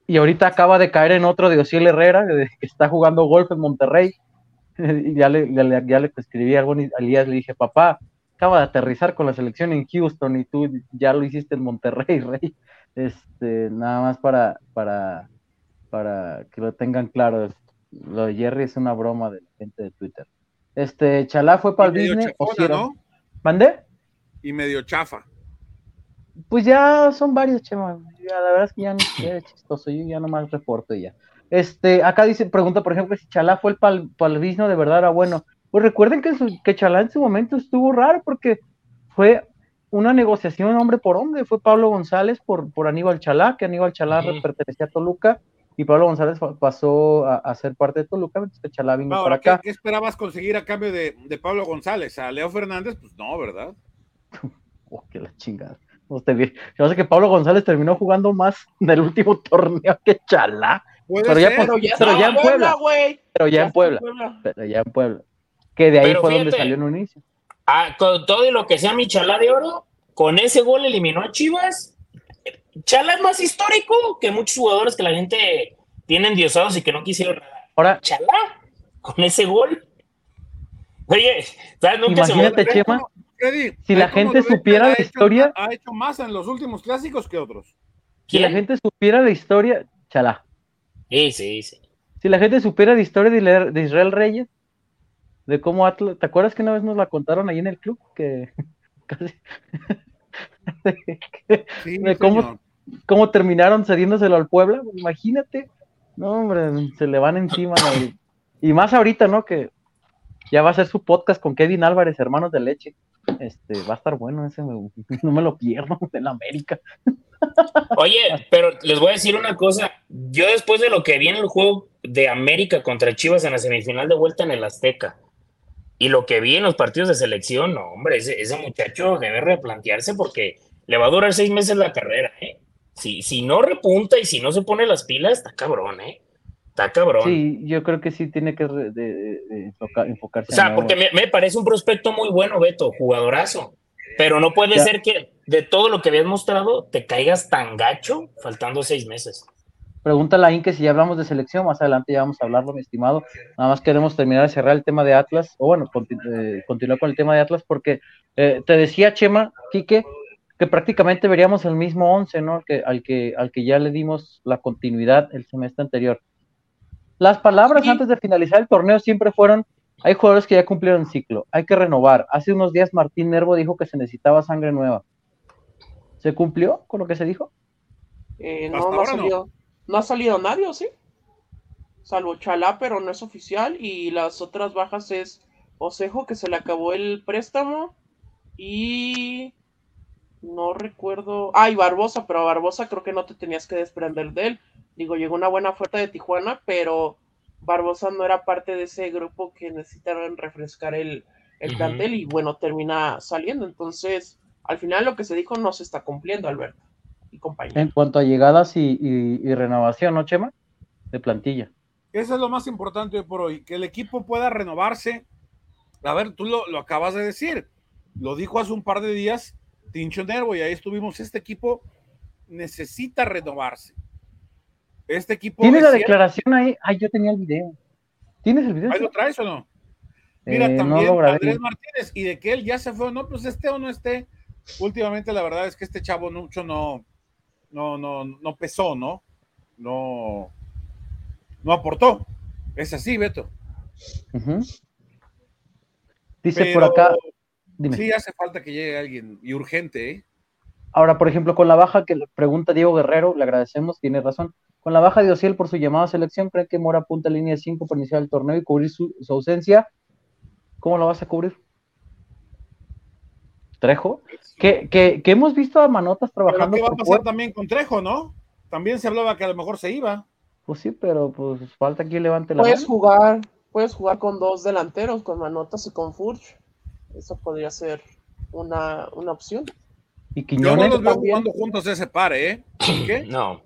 Y ahorita acaba de caer en otro de Osiel Herrera, que está jugando golf en Monterrey. y ya le, ya le escribí algo a Elías, le dije, papá, acaba de aterrizar con la selección en Houston y tú ya lo hiciste en Monterrey, Rey. Este, nada más para, para, para que lo tengan claro. Lo de Jerry es una broma de la gente de Twitter. Este, Chalá fue para el Disney. ¿no? ¿Mandé? Y medio chafa. Pues ya son varios, Chema. la verdad es que ya no es chistoso. Yo ya nomás reporto y ya. Este, acá dice, pregunta, por ejemplo, si Chalá fue el pal, palvisno de verdad era bueno. Pues recuerden que, que Chalá en su momento estuvo raro porque fue una negociación hombre por hombre. Fue Pablo González por, por Aníbal Chalá, que Aníbal Chalá pertenecía a Toluca y Pablo González pasó a, ser parte de Toluca, entonces Chalá vino para acá. ¿qué, esperabas conseguir a cambio de, Pablo González? ¿A Leo Fernández? Pues no, ¿verdad? oh, que la chingada. Yo sé que Pablo González terminó jugando más del último torneo que Chalá. Pero ya, pero ya, en Puebla, Pero ya, en Puebla. Pero ya en Puebla. Que de ahí fue donde salió en un inicio. Ah, con todo lo que sea mi Chalá de oro, con ese gol eliminó a Chivas. Chalá es más histórico que muchos jugadores que la gente tiene endiosados y que no quisieron. Ahora, Chalá, con ese gol. Oye, ¿sabes? Nunca imagínate, Chema, si la gente supiera la historia. Ha hecho más en los últimos clásicos que otros. Si la gente supiera la historia, chalá. Sí, sí, sí. Si la gente supiera la historia de, Israel Reyes, de cómo Atlas. ¿Te acuerdas que una vez nos la contaron ahí en el club? Que casi. de, cómo, cómo, terminaron cediéndoselo al Puebla. Imagínate. No, hombre, se le van encima. y más ahorita, ¿no? Que ya va a ser su podcast con Kevin Álvarez, hermanos de leche. Este, va a estar bueno ese, no me lo pierdo en América. Oye, pero les voy a decir una cosa. Yo después de lo que vi en el juego de América contra Chivas en la semifinal de vuelta en el Azteca y lo que vi en los partidos de selección, no, hombre, ese, ese muchacho debe replantearse porque le va a durar seis meses la carrera, ¿eh? Si, si no repunta y si no se pone las pilas, está cabrón, ¿eh? Está cabrón. Sí, yo creo que sí tiene que enfocarse. O sea, porque me, parece un prospecto muy bueno, Beto, jugadorazo. Pero no puede ser que de todo lo que habías mostrado te caigas tan gacho faltando seis meses. Pregunta la Inque si ya hablamos de selección, más adelante ya vamos a hablarlo, mi estimado. Nada más queremos terminar de cerrar el tema de Atlas, o bueno, eh, continuar con el tema de Atlas, porque eh, te decía Chema, Quique, que prácticamente veríamos el mismo once, ¿no? Que, al, que, al que ya le dimos la continuidad el semestre anterior. Las palabras antes de finalizar el torneo siempre fueron, hay jugadores que ya cumplieron ciclo, hay que renovar. Hace unos días Martín Nervo dijo que se necesitaba sangre nueva. ¿Se cumplió con lo que se dijo? Eh, no, no ha, salido, no. ha salido nadie, ¿o sí? Salvo Chalá, pero no es oficial. Y las otras bajas es Osejo, que se le acabó el préstamo. Y no recuerdo. Ah, y Barbosa, pero Barbosa creo que no te tenías que desprender de él. Digo, llegó una buena oferta de Tijuana, pero Barbosa no era parte de ese grupo que necesitaron refrescar el, el plantel y bueno, termina saliendo. Entonces, al final lo que se dijo no se está cumpliendo, Alberto y compañía. En cuanto a llegadas y, renovación, ¿no, Chema? De plantilla. Eso es lo más importante por hoy, que el equipo pueda renovarse. A ver, tú lo, lo acabas de decir, lo dijo hace un par de días Tincho Nervo y ahí estuvimos, este equipo necesita renovarse este equipo. ¿Tienes la declaración ahí? Ay, yo tenía el video. ¿Tienes el video? ¿Ahí lo traes o no? Mira, eh, también Andrés Martínez, y de que él ya se fue, no, pues esté o no esté. Últimamente la verdad es que este chavo mucho no, no, no, no pesó, ¿no? No, no aportó. Es así, Beto. Dice por acá. Dime. Sí, hace falta que llegue alguien y urgente, ¿eh? Ahora, por ejemplo, con la baja que le pregunta Diego Guerrero, le agradecemos, tiene razón. Con la baja de Ociel por su llamada a selección, ¿cree que Mora apunta a línea 5 para iniciar el torneo y cubrir su, ausencia? ¿Cómo lo vas a cubrir? Trejo, que, que, hemos visto a Manotas trabajando. ¿Qué va a pasar también con Trejo, no? También se hablaba que a lo mejor se iba. Pues sí, pero pues falta que levante la Puedes jugar, puedes jugar con dos delanteros, con Manotas y con Furch. Eso podría ser una, opción. ¿Y Quiñones? Yo no los veo jugando juntos ese par, ¿eh? ¿Qué? No.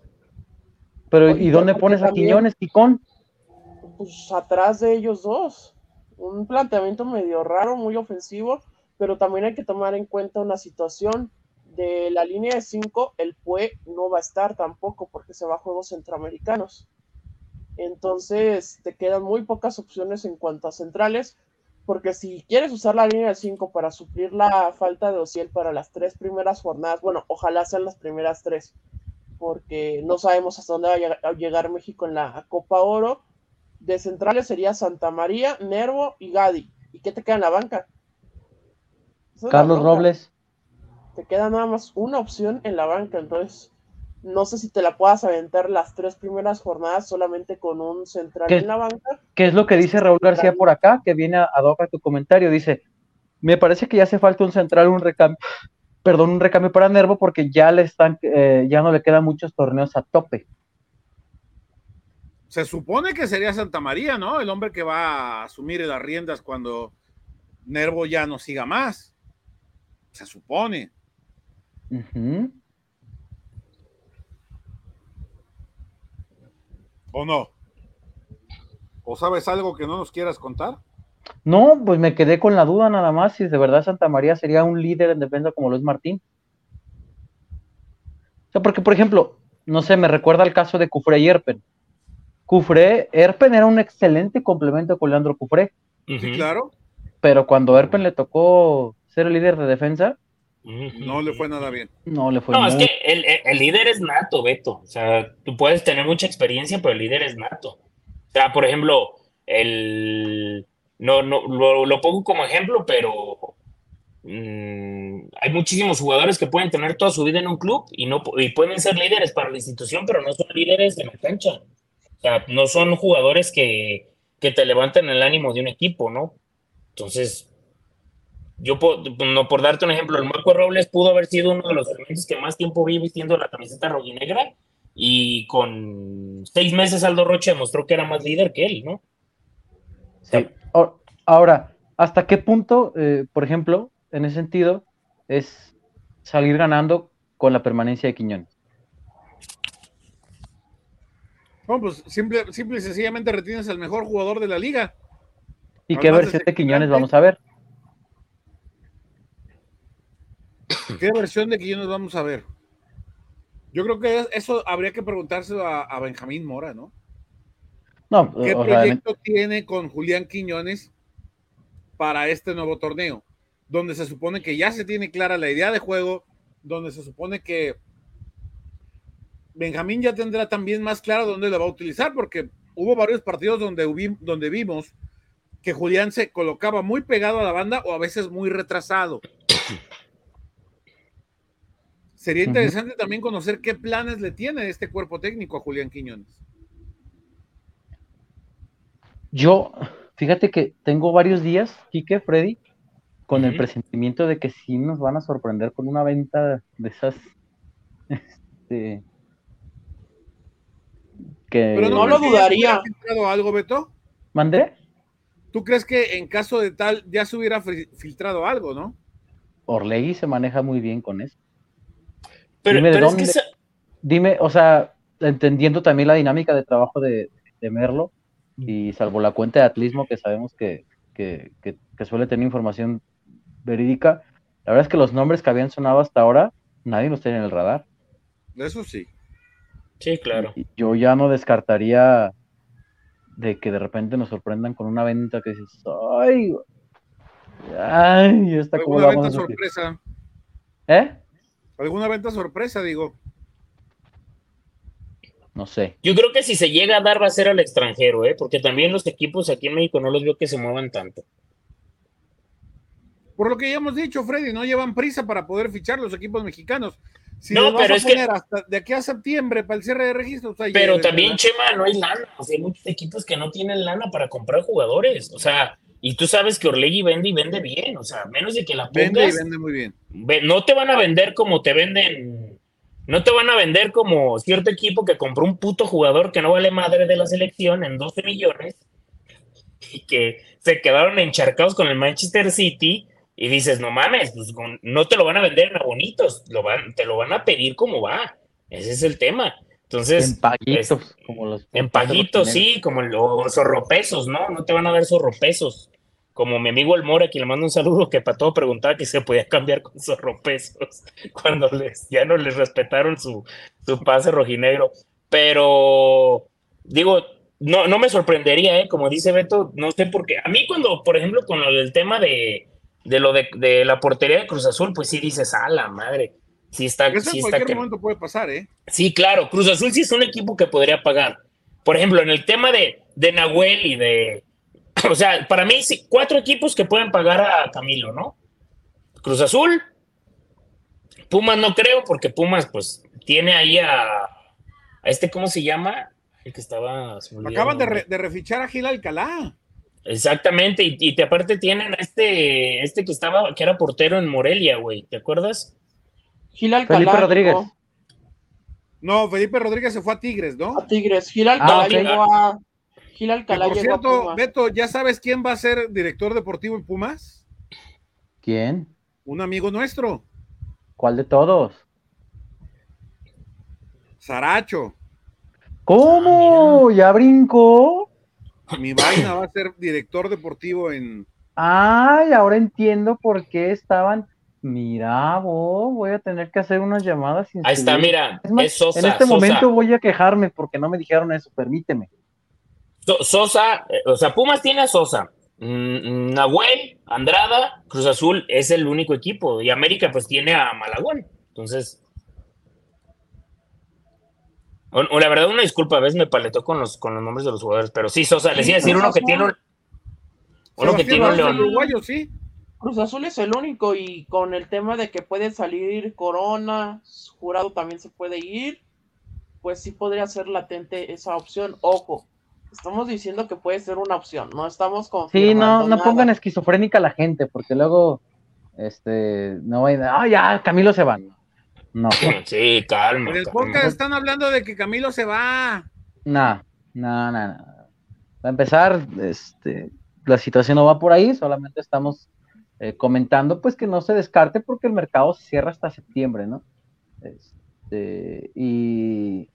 Pero ¿y dónde pones a Quiñones, Ticón? Pues atrás de ellos dos. Un planteamiento medio raro, muy ofensivo, pero también hay que tomar en cuenta una situación. De la línea de 5, el PUE no va a estar tampoco porque se va a Juegos Centroamericanos. Entonces te quedan muy pocas opciones en cuanto a centrales, porque si quieres usar la línea de 5 para suplir la falta de Ociel para las tres primeras jornadas, bueno, ojalá sean las primeras tres, porque no sabemos hasta dónde va a llegar, México en la Copa Oro. De centrales sería Santa María, Nervo y Gadi. ¿Y qué te queda en la banca? Carlos Robles. Te queda nada más una opción en la banca, entonces no sé si te la puedas aventar las tres primeras jornadas solamente con un central en la banca. ¿Qué es lo que dice Raúl García por acá? Que viene a, a tu comentario. Dice, me parece que ya hace falta un central, un recambio perdón, un recambio para Nervo porque ya le están, eh, ya no le quedan muchos torneos a tope. Se supone que sería Santa María, ¿no? El hombre que va a asumir las riendas cuando Nervo ya no siga más. Se supone. ¿O no? ¿O sabes algo que no nos quieras contar? No, pues me quedé con la duda nada más si de verdad Santa María sería un líder en defensa como lo es Martín. O sea, porque por ejemplo, no sé, me recuerda el caso de Cufré y Erpen. Cufré, Erpen era un excelente complemento con Leandro Cufré. Sí, claro. Pero cuando Erpen le tocó ser el líder de defensa, no le fue nada bien. No le fue No, es que el, el, líder es nato, Beto. O sea, tú puedes tener mucha experiencia, pero el líder es nato. O sea, por ejemplo, el. No, no, lo, pongo como ejemplo, pero mm, hay muchísimos jugadores que pueden tener toda su vida en un club y, no, y pueden ser líderes para la institución, pero no son líderes de la cancha. O sea, no son jugadores que, que te levanten el ánimo de un equipo, ¿no? Entonces, yo no por darte un ejemplo, el Marco Robles pudo haber sido uno de los elementos que más tiempo vi vistiendo la camiseta rojinegra y con seis meses Aldo Rocha demostró que era más líder que él, ¿no? Sí. Ahora, ¿hasta qué punto, eh, por ejemplo, en ese sentido, es salir ganando con la permanencia de Quiñones? Bueno, pues simple, simple y sencillamente retienes al mejor jugador de la liga. ¿Y qué versión de Quiñones vamos a ver? ¿Qué versión de Quiñones vamos a ver? Yo creo que eso habría que preguntárselo a, Benjamín Mora, ¿no? No, ¿Qué proyecto tiene con Julián Quiñones para este nuevo torneo? Donde se supone que ya se tiene clara la idea de juego, donde se supone que Benjamín ya tendrá también más claro dónde la va a utilizar, porque hubo varios partidos donde, donde vimos que Julián se colocaba muy pegado a la banda o a veces muy retrasado. Sería interesante también conocer qué planes le tiene este cuerpo técnico a Julián Quiñones. Yo, fíjate que tengo varios días, Quique, Freddy, con el presentimiento de que sí nos van a sorprender con una venta de esas. Este, que... Pero no, lo dudaría. filtrado algo, Beto? ¿Mandé? ¿Tú crees que en caso de tal ya se hubiera filtrado algo, no? Orlegui se maneja muy bien con eso. Pero, dime, o sea, entendiendo también la dinámica de trabajo de, Merlo, y salvo la cuenta de atlismo que sabemos que, suele tener información verídica, la verdad es que los nombres que habían sonado hasta ahora, nadie los tiene en el radar. Eso sí. Sí, claro. yo ya no descartaría de que de repente nos sorprendan con una venta que dices, ay, ay, esta como venta sorpresa. ¿Eh? ¿Alguna venta sorpresa, digo? No sé. Yo creo que si se llega a dar va a ser al extranjero, ¿eh? porque también los equipos aquí en México no los veo que se muevan tanto. Por lo que ya hemos dicho, Freddy, no llevan prisa para poder fichar los equipos mexicanos. Si no, pero es que hasta de aquí a septiembre para el cierre de registros. pero también, Chema, no hay lana. hay muchos equipos que no tienen lana para comprar jugadores. O sea, y tú sabes que Orlegui vende y vende bien, o sea, menos de que la pongas. Vende y vende muy bien. No te van a vender como te venden. No te van a vender como cierto equipo que compró un puto jugador que no vale madre de la selección en 12 millones y que se quedaron encharcados con el Manchester City y dices, no mames, pues no te lo van a vender en bonitos, lo van, te lo van a pedir como va. Ese es el tema. Entonces, en paguitos, como los en paguitos, sí, como los zorropesos, ¿no? No te van a dar zorropesos como mi amigo El Mora, que le mando un saludo, que para todo preguntaba que se podía cambiar con zorropesos cuando les, ya no les respetaron su, su pase rojinegro. Pero digo, no, no me sorprendería, ¿eh? como dice Beto, no sé por qué. A mí cuando, por ejemplo, con el tema de, de lo de, la portería de Cruz Azul, pues sí dices, a la madre. Sí está, Eso sí en cualquier momento puede pasar, ¿eh? Sí, claro, Cruz Azul sí es un equipo que podría pagar. Por ejemplo, en el tema de, de Nahuel y de, o sea, para mí, sí, cuatro equipos que pueden pagar a Camilo, ¿no? Cruz Azul, Pumas no creo, porque Pumas, pues, tiene ahí a, a este, ¿cómo se llama? El que estaba. Acaban de, refichar a Gil Alcalá. Exactamente, y, te aparte tienen a este, este que estaba, que era portero en Morelia, güey, ¿te acuerdas? Gil Alcalá. Felipe Rodríguez. No. Felipe Rodríguez se fue a Tigres, ¿no? A Tigres. Gil Alcalá ah, llegó a, Gil Alcalá. por cierto, Beto, ¿ya sabes quién va a ser director deportivo en Pumas? ¿Quién? Un amigo nuestro. ¿Cuál de todos? Saracho. ¿Cómo? ¿Ya brincó? Mi vaina va a ser director deportivo en. Ay, ahora entiendo por qué estaban. Mira, vos, voy a tener que hacer unas llamadas. Ahí está, mira, es, Sosa. En este momento voy a quejarme porque no me dijeron eso, permíteme. Sosa, eh, o sea, Pumas tiene a Sosa, mm, Nahuel, Andrada, Cruz Azul es el único equipo y América pues tiene a Malagón. Entonces, o, la verdad, una disculpa, a veces me paletó con los, con los nombres de los jugadores, pero sí, Sosa, les iba a decir uno que tiene un. Uno que tiene un león. Uruguayo, sí. Cruz Azul es el único y con el tema de que puede salir Corona, jurado también se puede ir, pues sí podría ser latente esa opción. Ojo, estamos diciendo que puede ser una opción, no estamos con. Sí, no, no pongan esquizofrénica a la gente, porque luego, este, no vayan, ah, ya, Camilo se va. No. Sí, calma. En el podcast están hablando de que Camilo se va. No, no, no, no. Para empezar, este, la situación no va por ahí, solamente estamos eh, comentando pues que no se descarte porque el mercado se cierra hasta septiembre, ¿no? Este, y,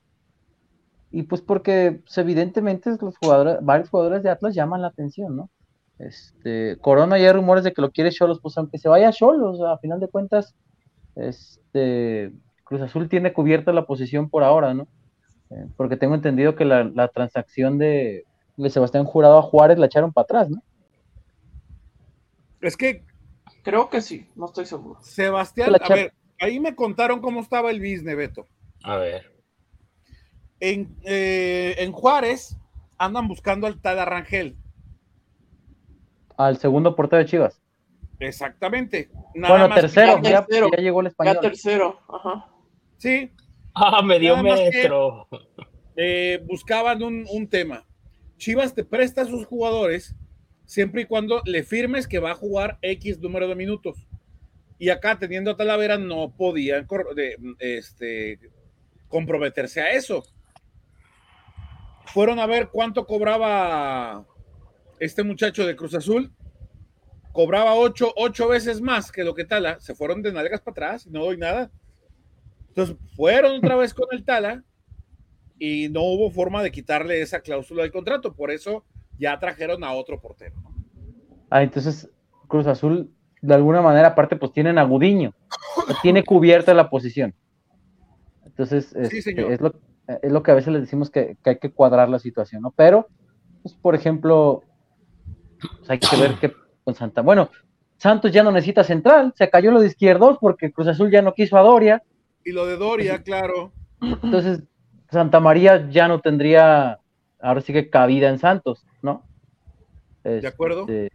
y pues porque pues, evidentemente los jugadores, varios jugadores de Atlas llaman la atención, ¿no? Este, Corona ya hay rumores de que lo quiere Cholos, pues aunque se vaya Cholos, a final de cuentas, este, Cruz Azul tiene cubierta la posición por ahora, ¿no? Eh, porque tengo entendido que la, transacción de, Sebastián Jurado a Juárez la echaron para atrás, ¿no? Es que. Creo que sí, no estoy seguro. Sebastián, a ver, ahí me contaron cómo estaba el business, Beto. A ver. En, eh, en Juárez andan buscando al tal Arrangel. Al segundo portero de Chivas. Exactamente. bueno, tercero, ya, llegó el español. Ya tercero, ajá. Sí. Ah, medio metro. Eh, buscaban un, un, tema. Chivas te presta a sus jugadores siempre y cuando le firmes que va a jugar X número de minutos. Y acá, teniendo a Talavera, no podían este, comprometerse a eso. Fueron a ver cuánto cobraba este muchacho de Cruz Azul cobraba ocho, ocho veces más que lo que Tala, se fueron de nalgas para atrás, no doy nada. Entonces fueron otra vez con el Tala y no hubo forma de quitarle esa cláusula del contrato, por eso ya trajeron a otro portero. Ah, entonces Cruz Azul, de alguna manera, aparte, pues tienen a Gudiño, tiene cubierta la posición. Entonces, este, es, lo, es, lo, que a veces les decimos que, hay que cuadrar la situación, ¿no? Pero, pues, por ejemplo, pues, hay que ver qué con Santa. Bueno, Santos ya no necesita central, se cayó lo de izquierdos porque Cruz Azul ya no quiso a Doria. Y lo de Doria, claro. Entonces, Santa María ya no tendría, ahora sí que cabida en Santos, ¿no? de acuerdo. Este,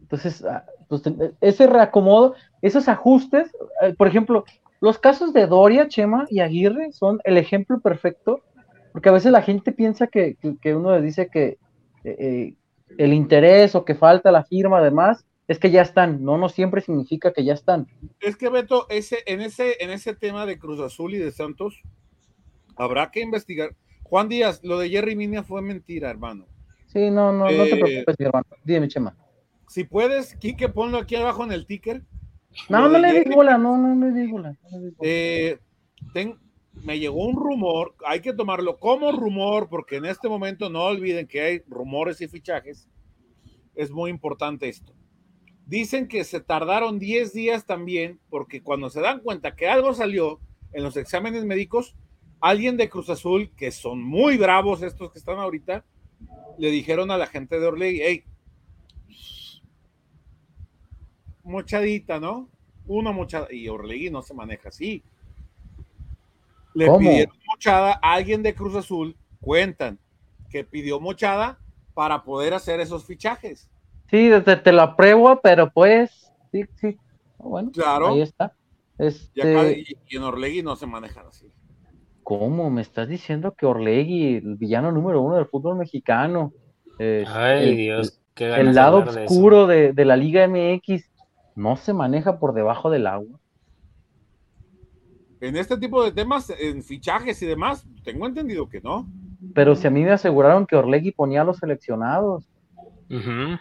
entonces, ah, pues, ese reacomodo, esos ajustes, eh, por ejemplo, los casos de Doria, Chema y Aguirre son el ejemplo perfecto, porque a veces la gente piensa que, uno le dice que, eh, eh, el interés o que falta la firma, además, es que ya están, no, no siempre significa que ya están. Es que Beto, ese, en, ese, en ese tema de Cruz Azul y de Santos, habrá que investigar. Juan Díaz, lo de Jerry Minia fue mentira, hermano. Sí, no, no, no te eh, preocupes, mi hermano. Dime, Chema. Si puedes, Quique, ponlo aquí abajo en el ticker. No, no le digo la, no, no le la. Eh, me llegó un rumor, hay que tomarlo como rumor, porque en este momento no olviden que hay rumores y fichajes. Es muy importante esto. Dicen que se tardaron 10 días también, porque cuando se dan cuenta que algo salió en los exámenes médicos, alguien de Cruz Azul, que son muy bravos estos que están ahorita, le dijeron a la gente de Orlegui, hey, mochadita, ¿no? Una mochada, y Orlegui no se maneja así le pidieron mochada a alguien de Cruz Azul, cuentan que pidió mochada para poder hacer esos fichajes. Sí, desde te lo apruebo, pero pues, sí, sí. Bueno, claro. Ahí está. Este... Y, en Orlegui no se manejan así. ¿Cómo? ¿Me estás diciendo que Orlegui, el villano número uno del fútbol mexicano, Ay, el, Dios, el lado oscuro de, de, la Liga MX, no se maneja por debajo del agua? En este tipo de temas, en fichajes y demás, tengo entendido que no. Pero si a mí me aseguraron que Orlegui ponía a los seleccionados. Eh,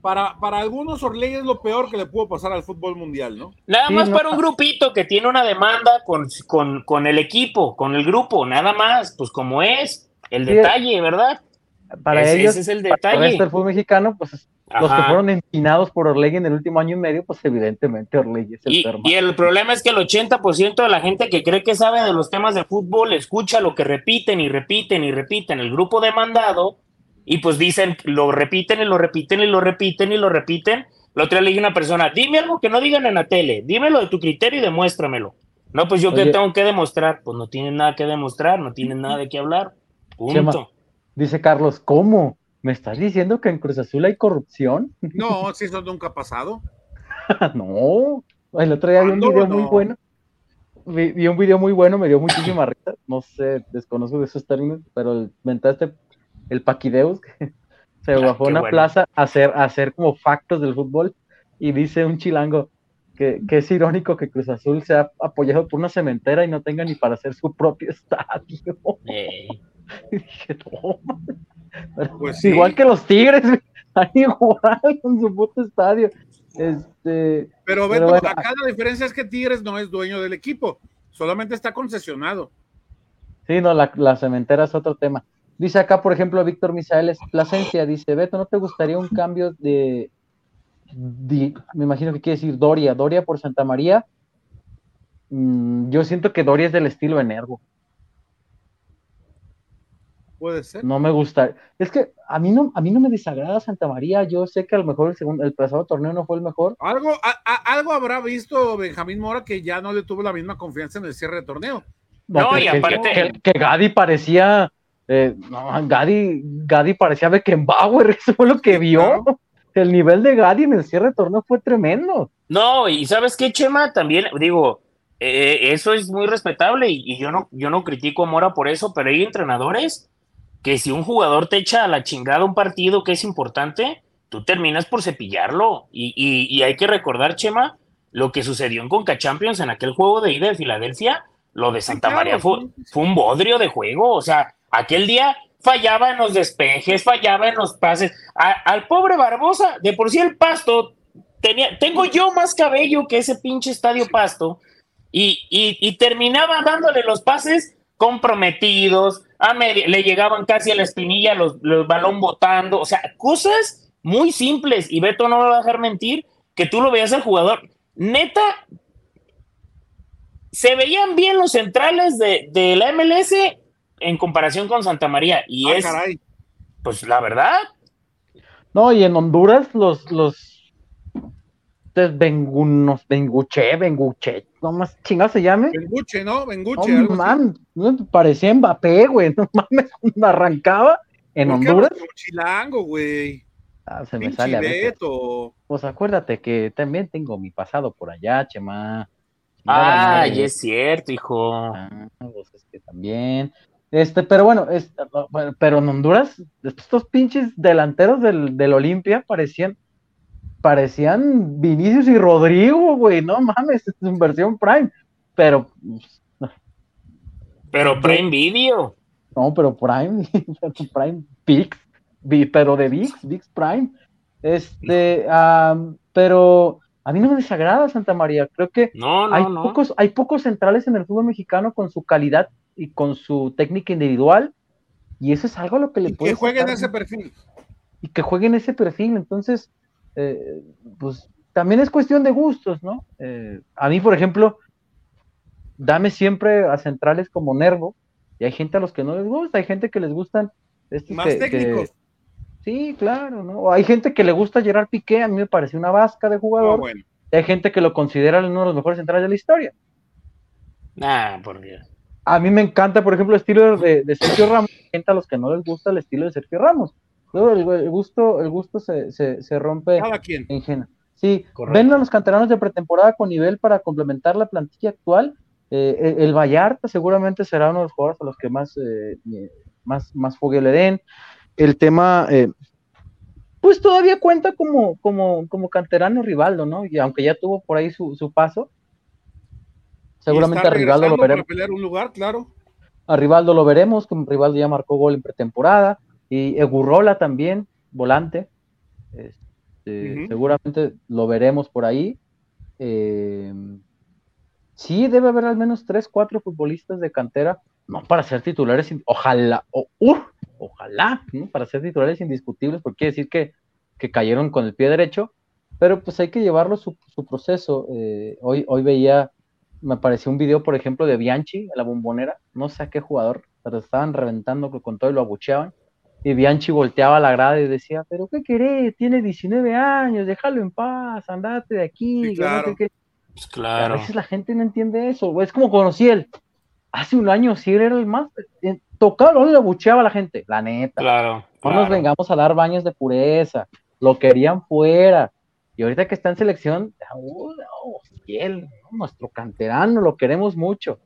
para, para algunos Orlegui es lo peor que le pudo pasar al fútbol mundial, ¿no? Nada más para un grupito que tiene una demanda con, con, con, el equipo, con el grupo, nada más, pues como es, el detalle, ¿verdad? Para ellos, ese es el detalle. Para el fútbol mexicano, pues los que fueron empinados por Orlegui en el último año y medio, pues evidentemente Orlegui es el y, y el problema es que el 80% de la gente que cree que sabe de los temas de fútbol escucha lo que repiten y repiten y repiten el grupo demandado y pues dicen, lo repiten y lo repiten y lo repiten y lo repiten. La otra le dije a una persona, dime algo que no digan en la tele, dímelo de tu criterio y demuéstramelo. No, pues yo qué tengo que demostrar. Pues no tienen nada que demostrar, no tienen nada de qué hablar. Punto. dice Carlos, ¿cómo? ¿Me estás diciendo que en Cruz Azul hay corrupción? No, si eso nunca ha pasado. no, el otro día vi un video muy bueno. Vi, un video muy bueno, me dio muchísima risa. No sé, desconozco de esos términos, pero mentaste el Paquideus, que se ah, bajó a una plaza a hacer, hacer como factos del fútbol y dice un chilango que, es irónico que Cruz Azul sea apoyado por una cementera y no tenga ni para hacer su propio estadio. Y dije, pues Igual que los Tigres, están igual con su puto estadio. Este, pero, pero acá la diferencia es que Tigres no es dueño del equipo, solamente está concesionado. Sí, no, la, la cementera es otro tema. Dice acá, por ejemplo, Víctor Misaeles Plasencia, dice, Beto, ¿no te gustaría un cambio de, me imagino que quiere decir Doria, Doria por Santa María? Mm, yo siento que Doria es del estilo Energo. Puede ser. No me gusta. Es que a mí no, a mí no me desagrada Santa María. Yo sé que a lo mejor el, segundo, el pasado torneo no fue el mejor. Algo, algo habrá visto Benjamín Mora que ya no le tuvo la misma confianza en el cierre de torneo. No, y aparte. Que, que, Gadi parecía eh, no, Gadi, parecía Beckenbauer, eso fue lo que vio. El nivel de Gadi en el cierre de torneo fue tremendo. No, y sabes qué, Chema, también digo, eh, eso es muy respetable y, yo, no, yo no critico a Mora por eso, pero hay entrenadores que si un jugador te echa a la chingada un partido que es importante, tú terminas por cepillarlo. Y, y hay que recordar, Chema, lo que sucedió en Conca Champions en aquel juego de ida de Filadelfia, lo de Santa María fue, fue un bodrio de juego, o sea, Aquel día fallaba en los despejes, fallaba en los pases. al pobre Barbosa, de por sí el pasto, tenía, tengo yo más cabello que ese pinche estadio pasto, y, terminaba dándole los pases comprometidos, a le llegaban casi a la espinilla los, los balón botando, o sea, cosas muy simples, y Beto no me va a dejar mentir, que tú lo veías al jugador. Neta, se veían bien los centrales de, de la MLS en comparación con Santa María. Y ah, es, pues la verdad. No, y en Honduras los, los Bengunos, Benguche, Benguche, no más chingado se llame. Benguche, ¿no? Benguche. No, man, parecía Mbappé, güey, no mames, me arrancaba en Honduras. chilango, güey. Ah, se me sale a veces. Pues acuérdate que también tengo mi pasado por allá, chema. Ah, y es cierto, hijo. Ah, pues es que también. Este, pero bueno, pero en Honduras, estos pinches delanteros del, del Olimpia parecían, parecían Vinicius y Rodrigo, güey, no mames, es en versión Prime, pero... Pero Prime Video. No, pero Prime, Prime Pix, pero de VIX, VIX Prime. Este, pero a mí no me desagrada Santa María, creo que hay, Pocos, hay pocos centrales en el fútbol mexicano con su calidad y con su técnica individual, y eso es algo a lo que le puede. Que jueguen ese perfil. Y que jueguen ese perfil, entonces, eh, pues también es cuestión de gustos, ¿no? Eh, a mí, por ejemplo, dame siempre a centrales como Nervo, y hay gente a los que no les gusta, hay gente que les gustan. Más técnicos. sí, claro, ¿no? Hay gente que le gusta Gerard Piqué, a mí me parece una vasca de jugador. Ah, hay gente que lo considera uno de los mejores centrales de la historia. Ah, por Dios a mí me encanta, por ejemplo, el estilo de, Sergio Ramos. Gente a los que no les gusta el estilo de Sergio Ramos. El, gusto, el gusto se, se, rompe Cada quien. en general. Sí, ven a los canteranos de pretemporada con nivel para complementar la plantilla actual. Eh, el Vallarta seguramente será uno de los jugadores a los que más, eh, más, más fogueo le den. El tema, eh, pues todavía cuenta como, como, como canterano Rivaldo, ¿no? Y aunque ya tuvo por ahí su, su paso, Seguramente a Rivaldo lo veremos. pelear un lugar, claro. A Rivaldo lo veremos, como Rivaldo ya marcó gol en pretemporada. Y Egurrola también, volante. Este, Seguramente lo veremos por ahí. Eh, sí, debe haber al menos tres, cuatro futbolistas de cantera, no para ser titulares, ojalá, ojalá, para ser titulares indiscutibles, porque quiere decir que, que, cayeron con el pie derecho, pero pues hay que llevarlo su, su proceso. Eh, hoy, hoy veía, me apareció un video, por ejemplo, de Bianchi, la bombonera, no sé a qué jugador, pero estaban reventando con todo y lo abucheaban. Y Bianchi volteaba a la grada y decía, pero ¿qué querés? Tiene 19 años, déjalo en paz, andate de aquí. claro. Pues claro. A veces la gente no entiende eso, es como conocí él. Hace un año sí era el más eh, tocado, lo abucheaba a la gente, la neta. Claro. No nos vengamos a dar baños de pureza, lo querían fuera. Y ahorita que está en selección, uh, él, nuestro canterano, lo queremos mucho.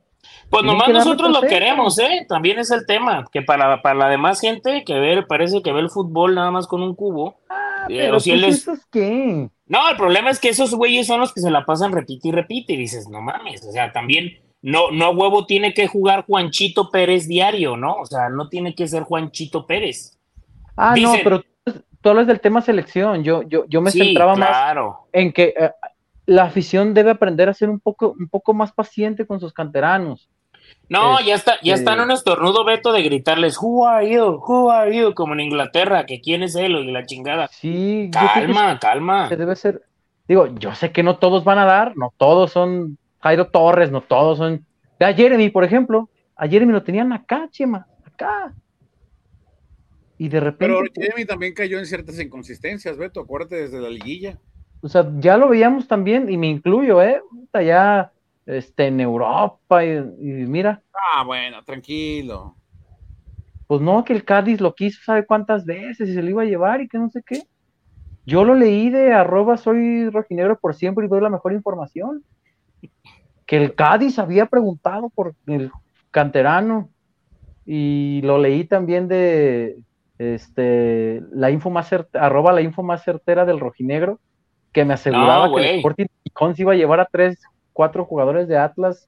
Pues nomás nosotros lo queremos, ¿eh? También es el tema, que para, para la demás gente que ve, parece que ve el fútbol nada más con un cubo. Ah, eh, pero si él es... qué? No, el problema es que esos güeyes son los que se la pasan repite y repite y dices, no mames, o sea, también no, no huevo tiene que jugar Juanchito Pérez diario, ¿no? O sea, no tiene que ser Juanchito Pérez. Ah, no, pero tú hablas del tema selección, yo, yo, yo me centraba más en que eh, la afición debe aprender a ser un poco, un poco más paciente con sus canteranos. No, ya está, ya está en un estornudo Beto de gritarles Who are you? Who are you? como en Inglaterra, que quién es él y la chingada. Sí, calma, calma. Se debe ser, digo, yo sé que no todos van a dar, no todos son Jairo Torres, no todos son. A Jeremy, por ejemplo, a Jeremy lo tenían acá, Chema, acá. Y de repente. Pero Jeremy también cayó en ciertas inconsistencias, Beto, acuérdate desde la liguilla o sea, ya lo veíamos también, y me incluyo, ¿eh? Ya este, en Europa, y, mira. Ah, bueno, tranquilo. Pues no, que el Cádiz lo quiso, ¿sabe cuántas veces? Y se lo iba a llevar y que no sé qué. Yo lo leí de arroba soy rojinegro por siempre y doy la mejor información. Que el Cádiz había preguntado por el canterano. Y lo leí también de este la info más arroba la info más certera del rojinegro que me aseguraba que el Sporting se iba a llevar a tres, cuatro jugadores de Atlas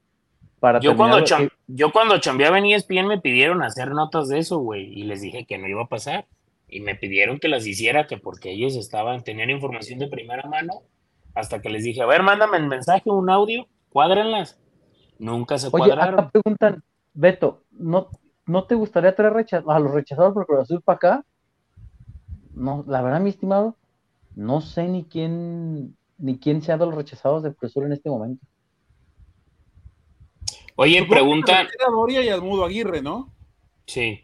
para yo cuando yo cuando chambeaba en ESPN me pidieron hacer notas de eso, güey, y les dije que no iba a pasar. Y me pidieron que las hiciera, que porque ellos estaban, tenían información de primera mano, hasta que les dije, a ver, mándame un mensaje, un audio, cuádrenlas. Nunca se Oye, Acá preguntan, Beto, ¿no, ¿no te gustaría traer a los rechazados por Cruz Azul para acá? No, la verdad, mi estimado, no sé ni quién ni quién se ha dado los rechazados de profesor en este momento. Oye, pregunta. Doria y Mudo Aguirre, ¿no? Sí.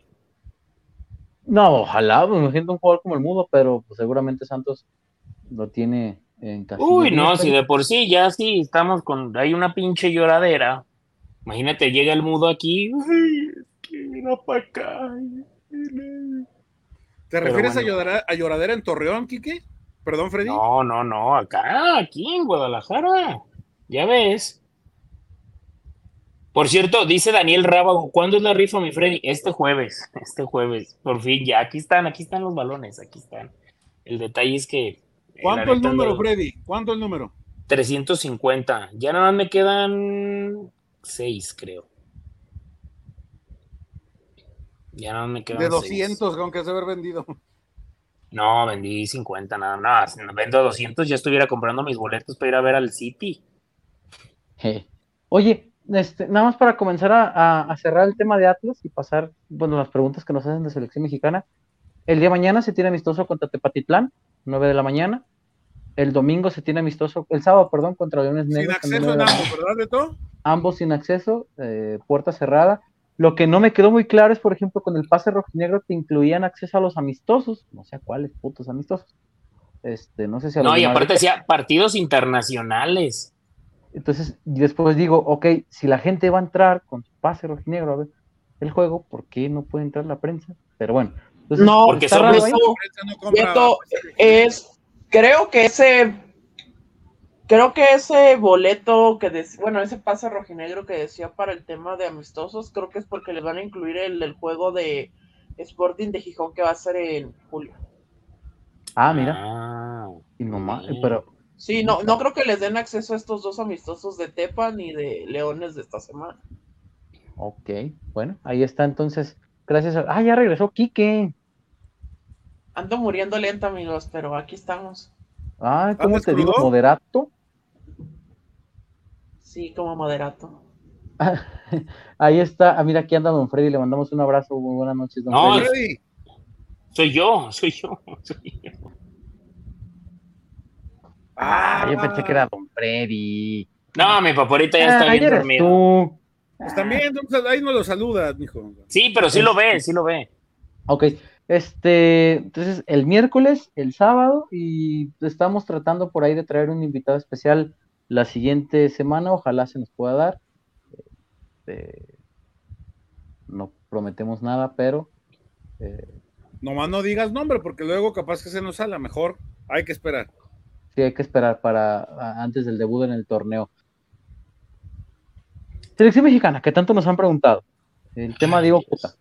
No, ojalá, me imagino un jugador como el Mudo, pero pues, seguramente Santos lo tiene en casa. Uy, no, si de por sí ya sí estamos con. Hay una pinche lloradera. Imagínate, llega el Mudo aquí. para acá. ¿Te refieres a, lloradera, a lloradera en Torreón, Quique? Perdón, Freddy. No, no, no, acá, aquí en Guadalajara. Ya ves. Por cierto, dice Daniel Rábago, ¿cuándo es la rifa, mi Freddy? Este jueves, este jueves. Por fin, ya, aquí están, aquí están los balones, aquí están. El detalle es que... ¿Cuánto el número, Freddy? ¿Cuánto el número? 350. Ya nada más me quedan seis, creo. Ya nada más me quedan De 200, aunque se haber vendido. No, vendí 50 nada más. Vendo 200, ya estuviera comprando mis boletos para ir a ver al City. Oye, este, nada más para comenzar a, cerrar el tema de Atlas y pasar, bueno, las preguntas que nos hacen de selección mexicana. El día de mañana se tiene amistoso contra Tepatitlán, 9 de la mañana. El domingo se tiene amistoso, el sábado, perdón, contra Leones Negros. Sin acceso en ambos, ¿verdad, Beto? Ambos sin acceso, eh, puerta cerrada. Lo que no me quedó muy claro es, por ejemplo, con el pase rojinegro te incluían acceso a los amistosos, no sé a cuáles putos amistosos. Este, no sé si a No, y aparte decía partidos internacionales. Entonces, después digo, ok, si la gente va a entrar con su pase rojinegro a ver el juego, ¿por qué no puede entrar la prensa? Pero bueno. no, porque eso, es, creo que ese Creo que ese boleto que decía, bueno, ese pase rojinegro que decía para el tema de amistosos, creo que es porque les van a incluir el, juego de Sporting de Gijón que va a ser en julio. Ah, mira. Ah, y nomás, pero. Sí, no, no creo que les den acceso a estos dos amistosos de Tepa ni de Leones de esta semana. Ok, bueno, ahí está entonces. Gracias a... Ah, ya regresó Quique. Ando muriendo lento, amigos, pero aquí estamos. Ah, ¿cómo te digo? ¿Moderato? Sí, como moderato. Ahí está. Ah, mira, aquí anda Don Freddy. Le mandamos un abrazo. buenas noches, Don no, Freddy. Soy yo, soy yo, soy yo. Ah, yo pensé que era Don Freddy. No, mi paporita ya está ah, bien dormido. Pues también, ahí no lo saludas, mijo. Sí, pero sí lo ve, sí lo ve. Ok, este, entonces el miércoles, el sábado, y estamos tratando por ahí de traer un invitado especial la siguiente semana, ojalá se nos pueda dar. Este, no prometemos nada, pero... Eh, Nomás no digas nombre, porque luego capaz que se nos sale, mejor hay que esperar. Sí, hay que esperar para antes del debut en el torneo. Selección mexicana, que tanto nos han preguntado. El tema Diego Cota.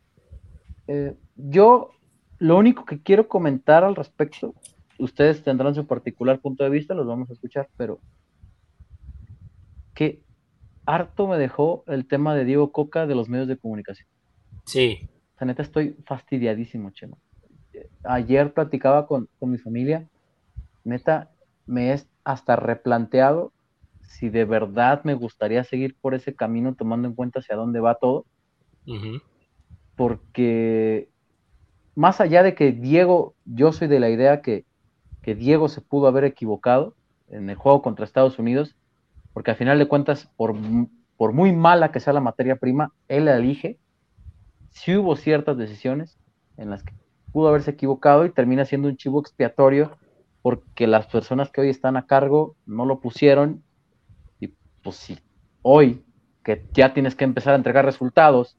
Eh, yo lo único que quiero comentar al respecto, ustedes tendrán su particular punto de vista, los vamos a escuchar, pero que harto me dejó el tema de Diego Coca de los medios de comunicación. Sí. O sea, neta, estoy fastidiadísimo, Chema. Ayer platicaba con, con mi familia, neta, me es hasta replanteado si de verdad me gustaría seguir por ese camino tomando en cuenta hacia dónde va todo. Porque más allá de que Diego, yo soy de la idea que, que, Diego se pudo haber equivocado en el juego contra Estados Unidos, porque al final de cuentas, por, por muy mala que sea la materia prima, él la elige. Si hubo ciertas decisiones en las que pudo haberse equivocado y termina siendo un chivo expiatorio porque las personas que hoy están a cargo no lo pusieron y pues sí, hoy que ya tienes que empezar a entregar resultados,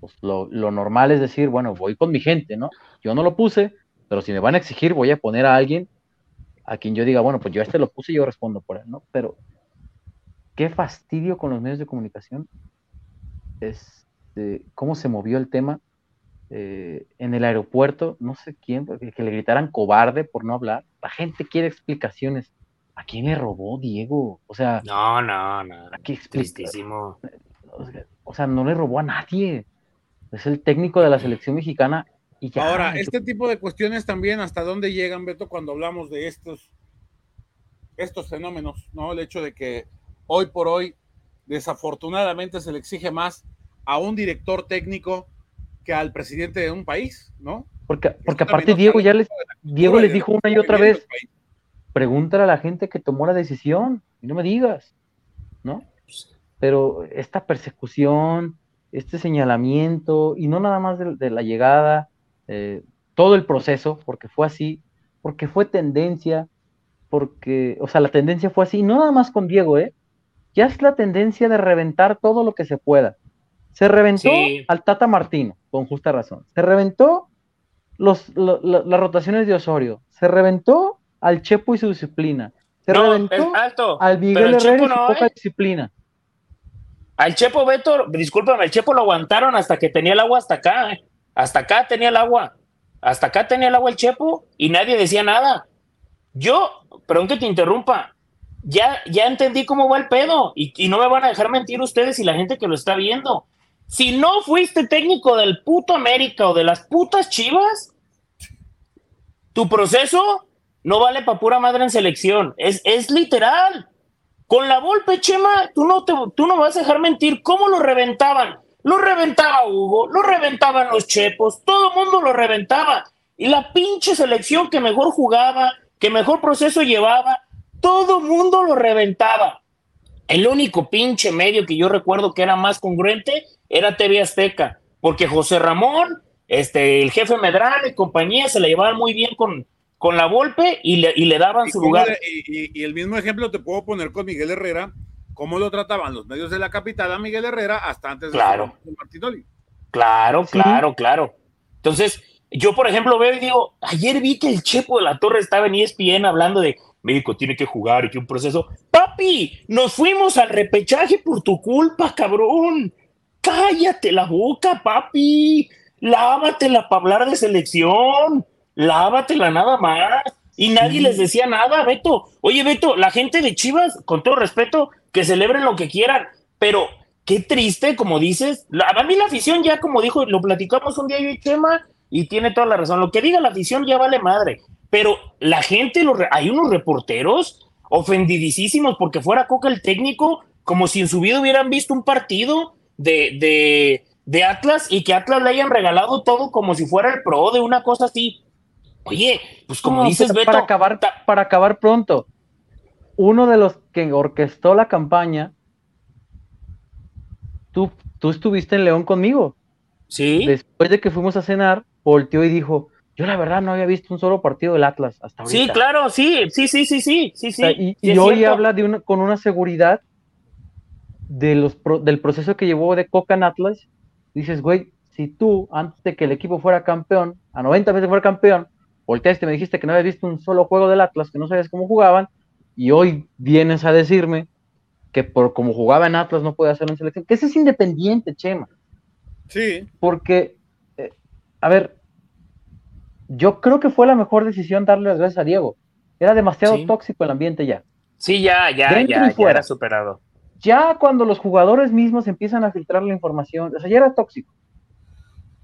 pues lo, normal es decir, bueno, voy con mi gente, ¿no? Yo no lo puse, pero si me van a exigir, voy a poner a alguien a quien yo diga, bueno, pues yo este lo puse y yo respondo por él, ¿no? Pero qué fastidio con los medios de comunicación. Es, este, cómo se movió el tema eh, en el aeropuerto, no sé quién, que le gritaran cobarde por no hablar. La gente quiere explicaciones. ¿A quién le robó Diego? O sea, no, no, no. ¿a qué O sea, no le robó a nadie. Es el técnico de la selección mexicana. Y ya, Ahora, este tipo de cuestiones también, ¿hasta dónde llegan, Beto, cuando hablamos de estos, estos fenómenos? ¿no? El hecho de que hoy por hoy, desafortunadamente, se le exige más a un director técnico al presidente de un país, ¿no? Porque, porque aparte Diego ya les, Diego les dijo una y otra vez, pregúntale a la gente que tomó la decisión y no me digas, ¿no? Pero esta persecución, este señalamiento, y no nada más de, la llegada, eh, todo el proceso, porque fue así, porque fue tendencia, porque, o sea, la tendencia fue así, no nada más con Diego, ¿eh? Ya es la tendencia de reventar todo lo que se pueda. Se reventó al Tata Martino, con justa razón. Se reventó los, las rotaciones de Osorio. Se reventó al Chepo y su disciplina. Se reventó al Miguel Herrera y su poca ¿eh? disciplina. Al Chepo Beto, discúlpame, al Chepo lo aguantaron hasta que tenía el agua hasta acá. ¿eh? Hasta acá tenía el agua. Hasta acá tenía el agua el Chepo y nadie decía nada. Yo, perdón que te interrumpa, ya, ya entendí cómo va el pedo y, no me van a dejar mentir ustedes y la gente que lo está viendo. Si no fuiste técnico del puto América o de las putas Chivas, tu proceso no vale para pura madre en selección. Es, es literal. Con la Volpe, Chema, tú no, te, tú no vas a dejar mentir. ¿Cómo lo reventaban? Lo reventaba Hugo, lo reventaban los Chepos, todo el mundo lo reventaba. Y la pinche selección que mejor jugaba, que mejor proceso llevaba, todo el mundo lo reventaba. El único pinche medio que yo recuerdo que era más congruente era TV Azteca, porque José Ramón, este, el jefe Medrano y compañía se la llevaban muy bien con, con la Volpe y le, y le daban su lugar. y, el mismo ejemplo te puedo poner con Miguel Herrera, cómo lo trataban los medios de la capital a Miguel Herrera hasta antes claro. de Martinoli. Claro, claro, claro. Entonces, yo por ejemplo veo y digo, ayer vi que el Chepo de la Torre estaba en ESPN hablando de México tiene que jugar y que un proceso. Papi, nos fuimos al repechaje por tu culpa, cabrón. Cállate la boca, papi. Lávatela para hablar de selección. Lávatela nada más. Y nadie les decía nada, Beto. Oye, Beto, la gente de Chivas, con todo respeto, que celebren lo que quieran, pero qué triste, como dices. a mí la afición ya, como dijo, lo platicamos un día yo y Chema, y tiene toda la razón. Lo que diga la afición ya vale madre. Pero la gente, hay unos reporteros ofendidísimos porque fuera Coca el técnico, como si en su vida hubieran visto un partido de, de, Atlas y que Atlas le hayan regalado todo como si fuera el pro de una cosa así. Oye, pues como dices, Beto, para acabar, para acabar pronto, uno de los que orquestó la campaña, tú, tú estuviste en León conmigo. Sí. Después de que fuimos a cenar, volteó y dijo, yo la verdad no había visto un solo partido del Atlas hasta ahorita. Sí, claro, sí, sí, sí, sí, sí, sí, sí. y, hoy habla de con una seguridad de los del proceso que llevó de Coca en Atlas. Dices, güey, si tú, antes de que el equipo fuera campeón, a 90 veces fuera campeón, volteaste y me dijiste que no habías visto un solo juego del Atlas, que no sabías cómo jugaban, y hoy vienes a decirme que por como jugaba en Atlas no puede hacerlo en selección, que ese es independiente, Chema. Sí. Porque, eh, a ver, yo creo que fue la mejor decisión darle las gracias a Diego. Era demasiado tóxico el ambiente ya. Sí, ya, ya, ya, ya era superado. Ya cuando los jugadores mismos empiezan a filtrar la información, o sea, ya era tóxico.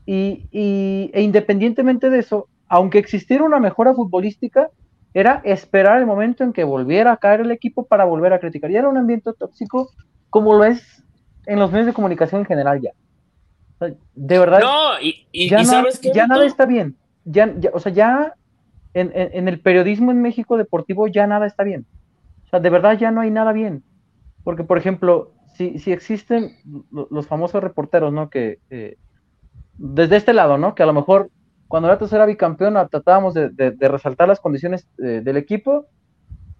Y, e independientemente de eso, aunque existiera una mejora futbolística, era esperar el momento en que volviera a caer el equipo para volver a criticar. Y era un ambiente tóxico como lo es en los medios de comunicación en general ya. de verdad. No, y, ya, sabes que ya nada está bien ya, o sea, ya en, el periodismo en México deportivo ya nada está bien. O sea, de verdad ya no hay nada bien. Porque, por ejemplo, si, si existen los famosos reporteros, ¿no? Que eh, desde este lado, ¿no? Que a lo mejor cuando Atlas era bicampeón tratábamos de, resaltar las condiciones eh, del equipo,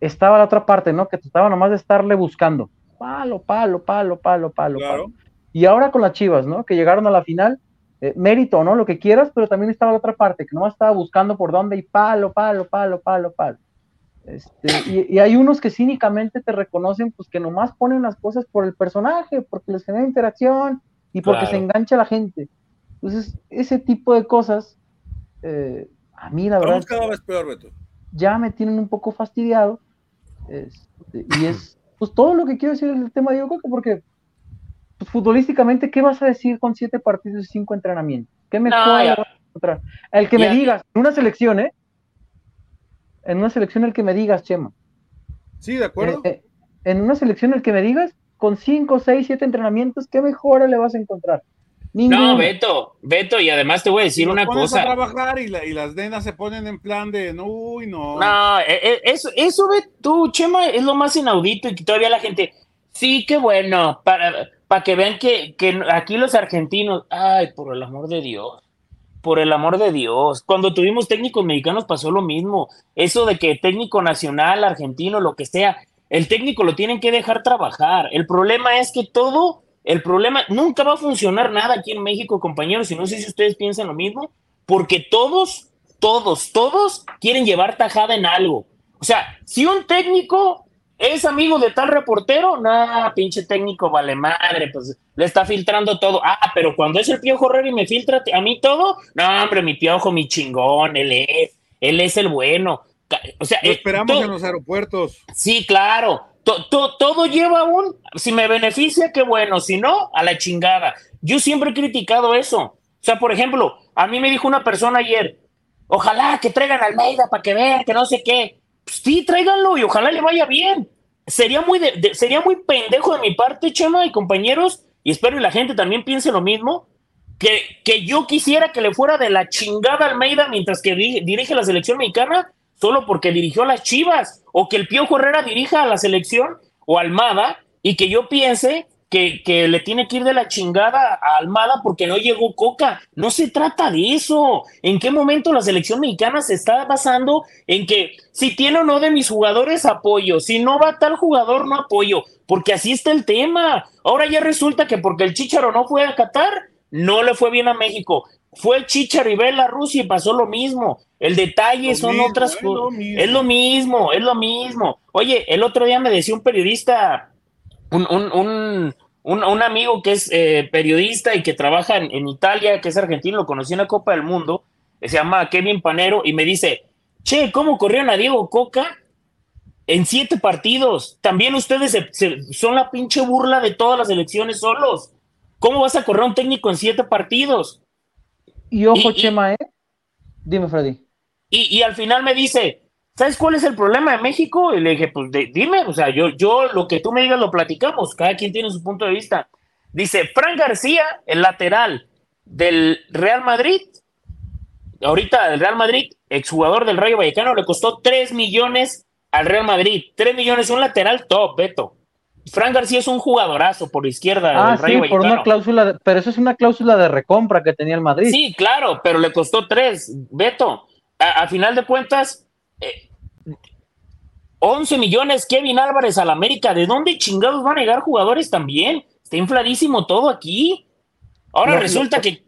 estaba la otra parte, ¿no? Que trataba nomás de estarle buscando. Palo, palo, palo, palo, palo, palo. Y ahora con las Chivas, ¿no? Que llegaron a la final eh, mérito, ¿no? Lo que quieras, pero también estaba la otra parte, que no estaba buscando por dónde y palo, palo, palo, palo, palo. Este, y, hay unos que cínicamente te reconocen, pues que nomás ponen las cosas por el personaje, porque les genera interacción y porque se engancha la gente. Entonces, ese tipo de cosas, eh, a mí la verdad. cada vez peor, Beto. Ya me tienen un poco fastidiado. Este, y es, pues todo lo que quiero decir el tema de Diego porque pues, futbolísticamente, ¿qué vas a decir con siete partidos y cinco entrenamientos? ¿Qué me El que me digas, en una selección, ¿eh? En una selección el que me digas, Chema. Sí, de acuerdo. Eh, eh, en una selección el que me digas, con cinco, seis, siete entrenamientos, ¿qué mejora le vas a encontrar? No, Beto, Beto, y además te voy a decir una cosa. A trabajar y, las nenas se ponen en plan de, no, uy, no. No, eh, eso, eso, tú, Chema, es lo más inaudito y que todavía la gente, sí, qué bueno, para, para que vean que, aquí los argentinos, ay, por el amor de Dios, por el amor de Dios, cuando tuvimos técnicos mexicanos pasó lo mismo, eso de que técnico nacional, argentino, lo que sea, el técnico lo tienen que dejar trabajar. El problema es que todo, el problema, nunca va a funcionar nada aquí en México, compañeros, y no sé si ustedes piensan lo mismo, porque todos, todos, todos quieren llevar tajada en algo. O sea, si un técnico ¿Es amigo de tal reportero? No, pinche técnico, vale madre, pues le está filtrando todo. Ah, pero cuando es el Piojo Herrera y me filtra a mí todo, no, hombre, mi Piojo, mi chingón, él es, él es el bueno. O sea, lo eh, esperamos en los aeropuertos. Sí, claro. todo lleva un, si me beneficia, qué bueno, si no, a la chingada. Yo siempre he criticado eso. O sea, por ejemplo, a mí me dijo una persona ayer, ojalá que traigan a Almeida para que vean que no sé qué. Pues sí, tráiganlo y ojalá le vaya bien. Sería muy, sería muy pendejo de mi parte, Chema y compañeros, y espero que la gente también piense lo mismo, que, que yo quisiera que le fuera de la chingada Almeida mientras que dirige la selección mexicana, solo porque dirigió a las Chivas, o que el Piojo Herrera dirija a la selección o Almada, y que yo piense que, le tiene que ir de la chingada a Almada porque no llegó Coca. No se trata de eso. ¿En qué momento la selección mexicana se está basando en que si tiene o no de mis jugadores apoyo, si no va tal jugador no apoyo? Porque así está el tema. Ahora ya resulta que porque el Chicharo no fue a Qatar, no le fue bien a México. Fue el Chicharo y la Rusia y pasó lo mismo. El detalle son otras cosas. Es lo mismo, es lo mismo. Oye, el otro día me decía un periodista, un, un, un, amigo que es eh, periodista y que trabaja en, Italia, que es argentino, lo conocí en la Copa del Mundo, se llama Kevin Panero, y me dice, che, ¿cómo corrieron a Diego Coca? En siete partidos. También ustedes son la pinche burla de todas las elecciones solos. ¿Cómo vas a correr un técnico en siete partidos? Y ojo, Chema, ¿eh? Dime, Freddy. Y, al final me dice, ¿sabes cuál es el problema de México? Y le dije, pues dime, o sea, yo, yo lo que tú me digas lo platicamos, cada quien tiene su punto de vista. Dice, Fran García, el lateral del Real Madrid, ahorita del Real Madrid, exjugador del Rayo Vallecano, le costó 3 millones al Real Madrid. 3 millones, un lateral top, Beto. Fran García es un jugadorazo por izquierda. Ah, sí, por una cláusula, pero eso es una cláusula de recompra que tenía el Madrid. Sí, claro, pero le costó tres, Beto. A, final de cuentas, 11 eh, millones Kevin Álvarez al América. ¿De dónde chingados van a llegar jugadores también? Está infladísimo todo aquí. Ahora resulta que,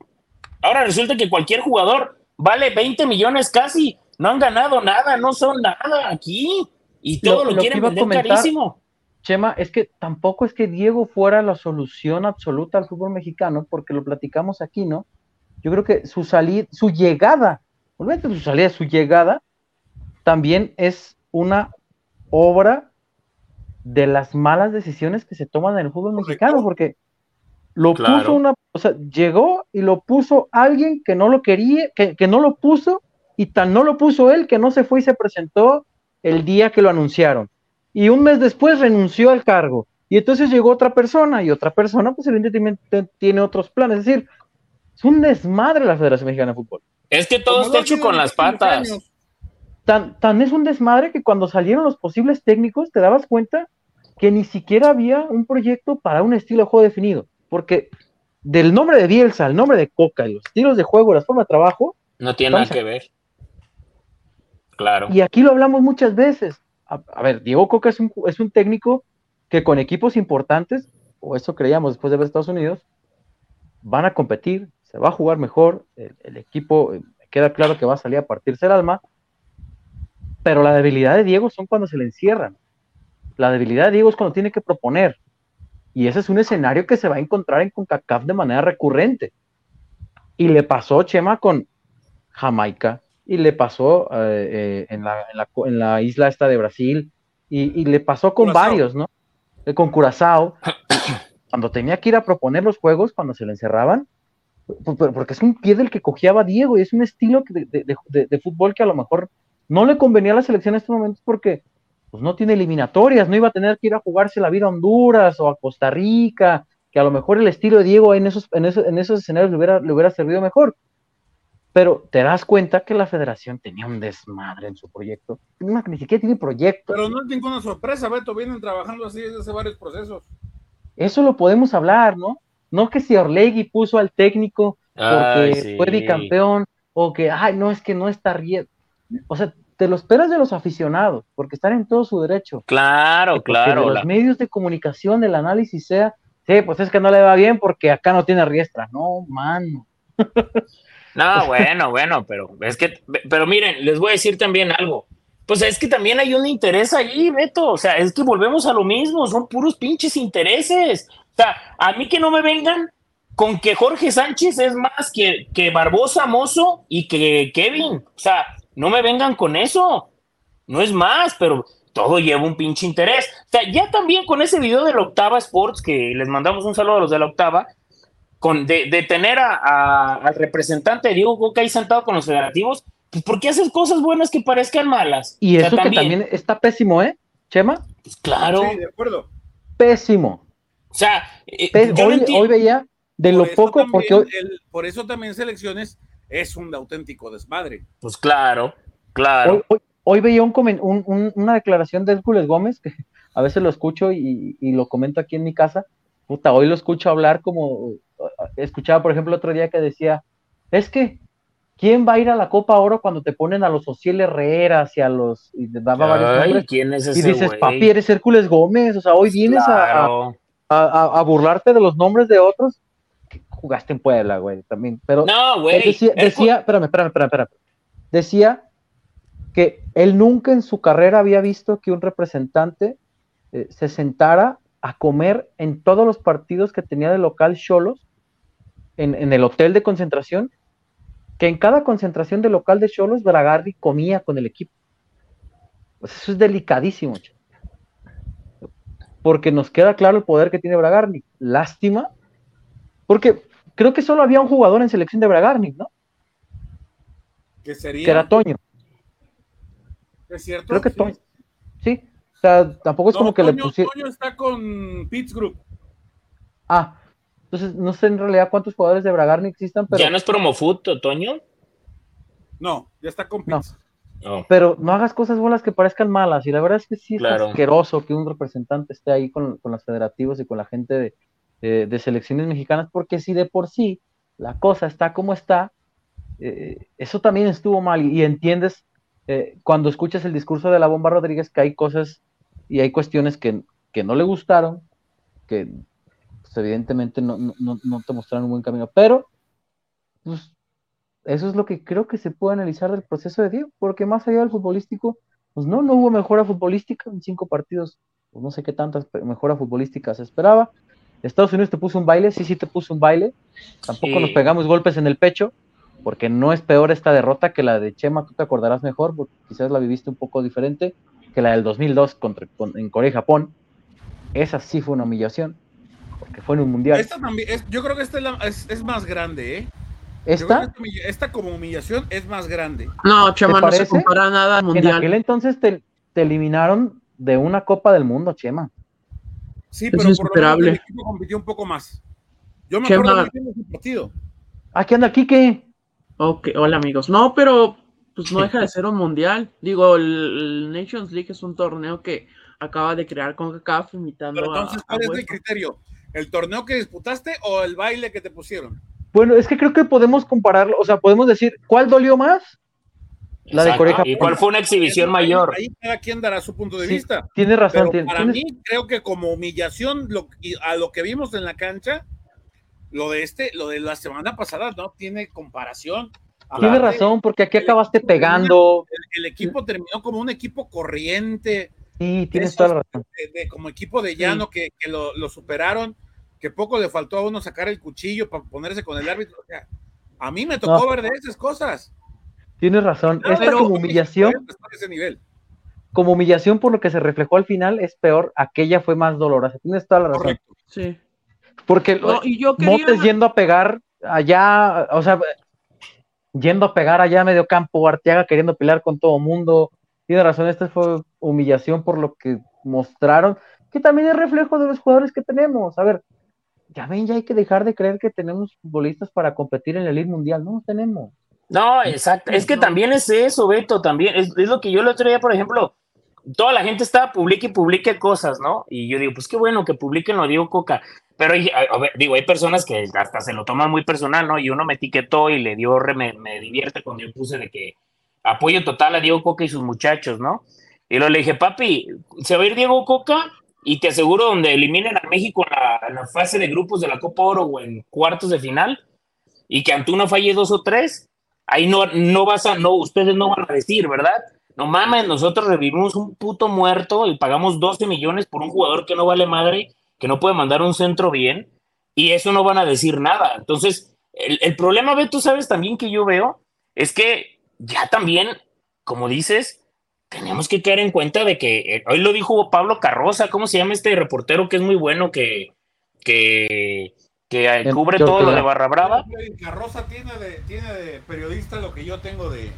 ahora resulta que cualquier jugador vale 20 millones casi. No han ganado nada, no son nada aquí. Y todo lo, quieren vender carísimo Chema, es que tampoco es que Diego fuera la solución absoluta al fútbol mexicano, porque lo platicamos aquí, ¿no? Yo creo que su salida, su llegada, olvídate su salida, su llegada también es una obra de las malas decisiones que se toman en el fútbol mexicano, porque lo puso una, o sea, llegó y lo puso alguien que no lo quería, que, que no lo puso, y tan no lo puso él que no se fue y se presentó el día que lo anunciaron y un mes después renunció al cargo. Y entonces llegó otra persona y otra persona, pues evidentemente tiene otros planes. Es decir, es un desmadre la Federación Mexicana de Fútbol. Es que todo está hecho con las patas. Tan, tan es un desmadre que cuando salieron los posibles técnicos te dabas cuenta que ni siquiera había un proyecto para un estilo de juego definido. Porque del nombre de Bielsa al nombre de Coca, y los estilos de juego, las formas de trabajo. No tiene nada que ver. Claro. Y aquí lo hablamos muchas veces a, ver, Diego Coca es un, es un técnico que con equipos importantes, o eso creíamos después de ver Estados Unidos, van a competir, se va a jugar mejor, el, equipo eh, queda claro que va a salir a partirse el alma, pero la debilidad de Diego son cuando se le encierran. La debilidad de Diego es cuando tiene que proponer. Y ese es un escenario que se va a encontrar en CONCACAF de manera recurrente. Y le pasó Chema con Jamaica, y le pasó eh, eh, en, la, isla esta de Brasil, y, le pasó con varios, ¿no? Eh, con Curazao, cuando tenía que ir a proponer los juegos, cuando se le encerraban, porque es un pie del que cojeaba Diego, y es un estilo de, fútbol que a lo mejor no le convenía a la selección en estos momentos porque pues, no tiene eliminatorias, no iba a tener que ir a jugarse la vida a Honduras o a Costa Rica, que a lo mejor el estilo de Diego en esos, en esos, en esos escenarios le hubiera, le hubiera servido mejor pero te das cuenta que la federación tenía un desmadre en su proyecto. Ni siquiera tiene proyecto. Pero no es ninguna sorpresa, Beto, vienen trabajando así desde hace varios procesos. Eso lo podemos hablar, ¿no? No que si Orlegui puso al técnico porque fue bicampeón, o que, ay, no, es que no está riendo. O sea, te lo esperas de los aficionados, porque están en todo su derecho. Claro, claro. De los medios de comunicación, el análisis sea, sí, pues es que no le va bien porque acá no tiene riestra. No, mano. No, bueno, bueno, pero es que, pero miren, les voy a decir también algo. Pues es que también hay un interés ahí, Beto. O sea, es que volvemos a lo mismo, son puros pinches intereses. O sea, a mí que no me vengan con que Jorge Sánchez es más que, que Barbosa, Mozo y que Kevin. O sea, no me vengan con eso. No es más, pero todo lleva un pinche interés. O sea, ya también con ese video de la Octava Sports, que les mandamos un saludo a los de la Octava, con, de, tener al representante Diego Coca ahí sentado con los federativos, pues ¿por qué haces cosas buenas que parezcan malas? Y eso que también está pésimo, ¿eh, Chema? Pues claro. Sí, de acuerdo. Pésimo. O sea, eh, hoy, veía de lo poco, porque por eso también selecciones es un auténtico desmadre. Pues claro, claro. Hoy, veía un, una declaración de Hércules Gómez, que a veces lo escucho y, y, lo comento aquí en mi casa. Puta, hoy lo escucho hablar como escuchaba, por ejemplo, otro día que decía, es que, ¿quién va a ir a la Copa Oro cuando te ponen a los Ociel Herreras y a los... Y, daba varios ¿quién es ese y dices, papi, eres Hércules Gómez, o sea, hoy vienes a, a, burlarte de los nombres de otros. Jugaste en Puebla, güey, también. Pero no, güey. Decía, decía espérame, espérame, espérame, Decía que él nunca en su carrera había visto que un representante eh, se sentara a comer en todos los partidos que tenía de local Cholos en, el hotel de concentración, que en cada concentración de local de Cholos, Bragarri comía con el equipo. Pues eso es delicadísimo, porque nos queda claro el poder que tiene Bragarni. Lástima, porque creo que solo había un jugador en selección de Bragarni, ¿no? Que sería. Que era Toño. Es cierto. Creo que sí. sí. O sea, tampoco es como que le pusieron. Toño está con Pitts Group. Ah, entonces no sé en realidad cuántos jugadores de Bragarni existan, pero. ¿Ya no es Promofoot, Toño? No, ya está con Pitts. No. Pero no hagas cosas bolas que parezcan malas. Y la verdad es que sí es asqueroso que un representante esté ahí con, con los federativos y con la gente de, de, selecciones mexicanas, porque si de por sí la cosa está como está, eh, eso también estuvo mal. Y, y entiendes eh, cuando escuchas el discurso de la Bomba Rodríguez que hay cosas y hay cuestiones que, que no le gustaron, que pues, evidentemente no, no, no, te mostraron un buen camino, pero pues eso es lo que creo que se puede analizar del proceso de Diego, porque más allá del futbolístico, pues no, no hubo mejora futbolística en cinco partidos, pues no sé qué tantas mejora futbolística se esperaba. Estados Unidos te puso un baile, sí, sí te puso un baile, tampoco sí. nos pegamos golpes en el pecho, porque no es peor esta derrota que la de Chema, tú te acordarás mejor, porque quizás la viviste un poco diferente que la del 2002 contra, con, en Corea y Japón. Esa sí fue una humillación, porque fue en un mundial. Esta también, es, yo creo que esta es, la, es, es más grande, ¿eh? ¿Esta? Esta, esta, como humillación es más grande. No, Chema, no se compara nada al mundial. En aquel entonces te, te, eliminaron de una Copa del Mundo, Chema. Sí, pero es por lo menos el equipo compitió un poco más. Yo me acuerdo de ese partido. Aquí anda Quique. Ok, hola amigos. No, pero pues no deja de ser un mundial. Digo, el, el, Nations League es un torneo que acaba de crear con CACAF imitando Pero entonces, ¿cuál a, a es el criterio? ¿El torneo que disputaste o el baile que te pusieron? Bueno, es que creo que podemos compararlo, o sea, podemos decir, ¿cuál dolió más? La Exacto. de Corea. ¿Y cuál fue una exhibición mayor? Ahí cada quien dará su punto de sí, vista. Tienes razón. Pero para tienes... mí, creo que como humillación lo, a lo que vimos en la cancha, lo de este, lo de la semana pasada no tiene comparación. Tienes razón, porque aquí acabaste pegando. El, el, equipo terminó como un equipo corriente. Sí, tienes toda la razón. De, de, como equipo de llano sí. que, que lo, lo, superaron, que poco le faltó a uno sacar el cuchillo para ponerse con el árbitro. O sea, a mí me tocó no. ver de esas cosas. Tienes razón. Esta pero, como humillación. Ese nivel. Como humillación por lo que se reflejó al final es peor. Aquella fue más dolorosa. Tienes toda la razón. Correcto. Sí. Porque no, y yo quería... Motes yendo a pegar allá, o sea, yendo a pegar allá a medio campo, Arteaga queriendo pelear con todo mundo. Tiene razón, esta fue humillación por lo que mostraron, que también es reflejo de los jugadores que tenemos. A ver, ya ven, ya hay que dejar de creer que tenemos futbolistas para competir en la Liga Mundial. No, no tenemos. No, exacto. Es que también es eso, Beto, también. Es, es lo que yo el otro día, por ejemplo, toda la gente está publique y publique cosas, ¿no? Y yo digo, pues qué bueno que publiquen lo digo Coca. Pero a ver, digo, hay personas que hasta se lo toman muy personal, ¿no? Y uno me etiquetó y le dio, me, me divierte cuando yo puse de que apoyo total a Diego Coca y sus muchachos, ¿no? Y luego le dije, papi, se va a ir Diego Coca y te aseguro donde eliminen a México en la, en la fase de grupos de la Copa Oro o en cuartos de final y que Antuna falle dos o tres, ahí no, no vas a, no, ustedes no van a decir, ¿verdad? No mames, nosotros revivimos un puto muerto y pagamos 12 millones por un jugador que no vale madre que no puede mandar un centro bien, y eso no van a decir nada. Entonces, el, el problema, Beto, sabes también que yo veo, es que ya también, como dices, tenemos que caer en cuenta de que, eh, hoy lo dijo Pablo Carroza, ¿cómo se llama este reportero que es muy bueno, que, que, que el, cubre todo lo de Barra Brava? Carroza tiene de, tiene de periodista lo que yo tengo de,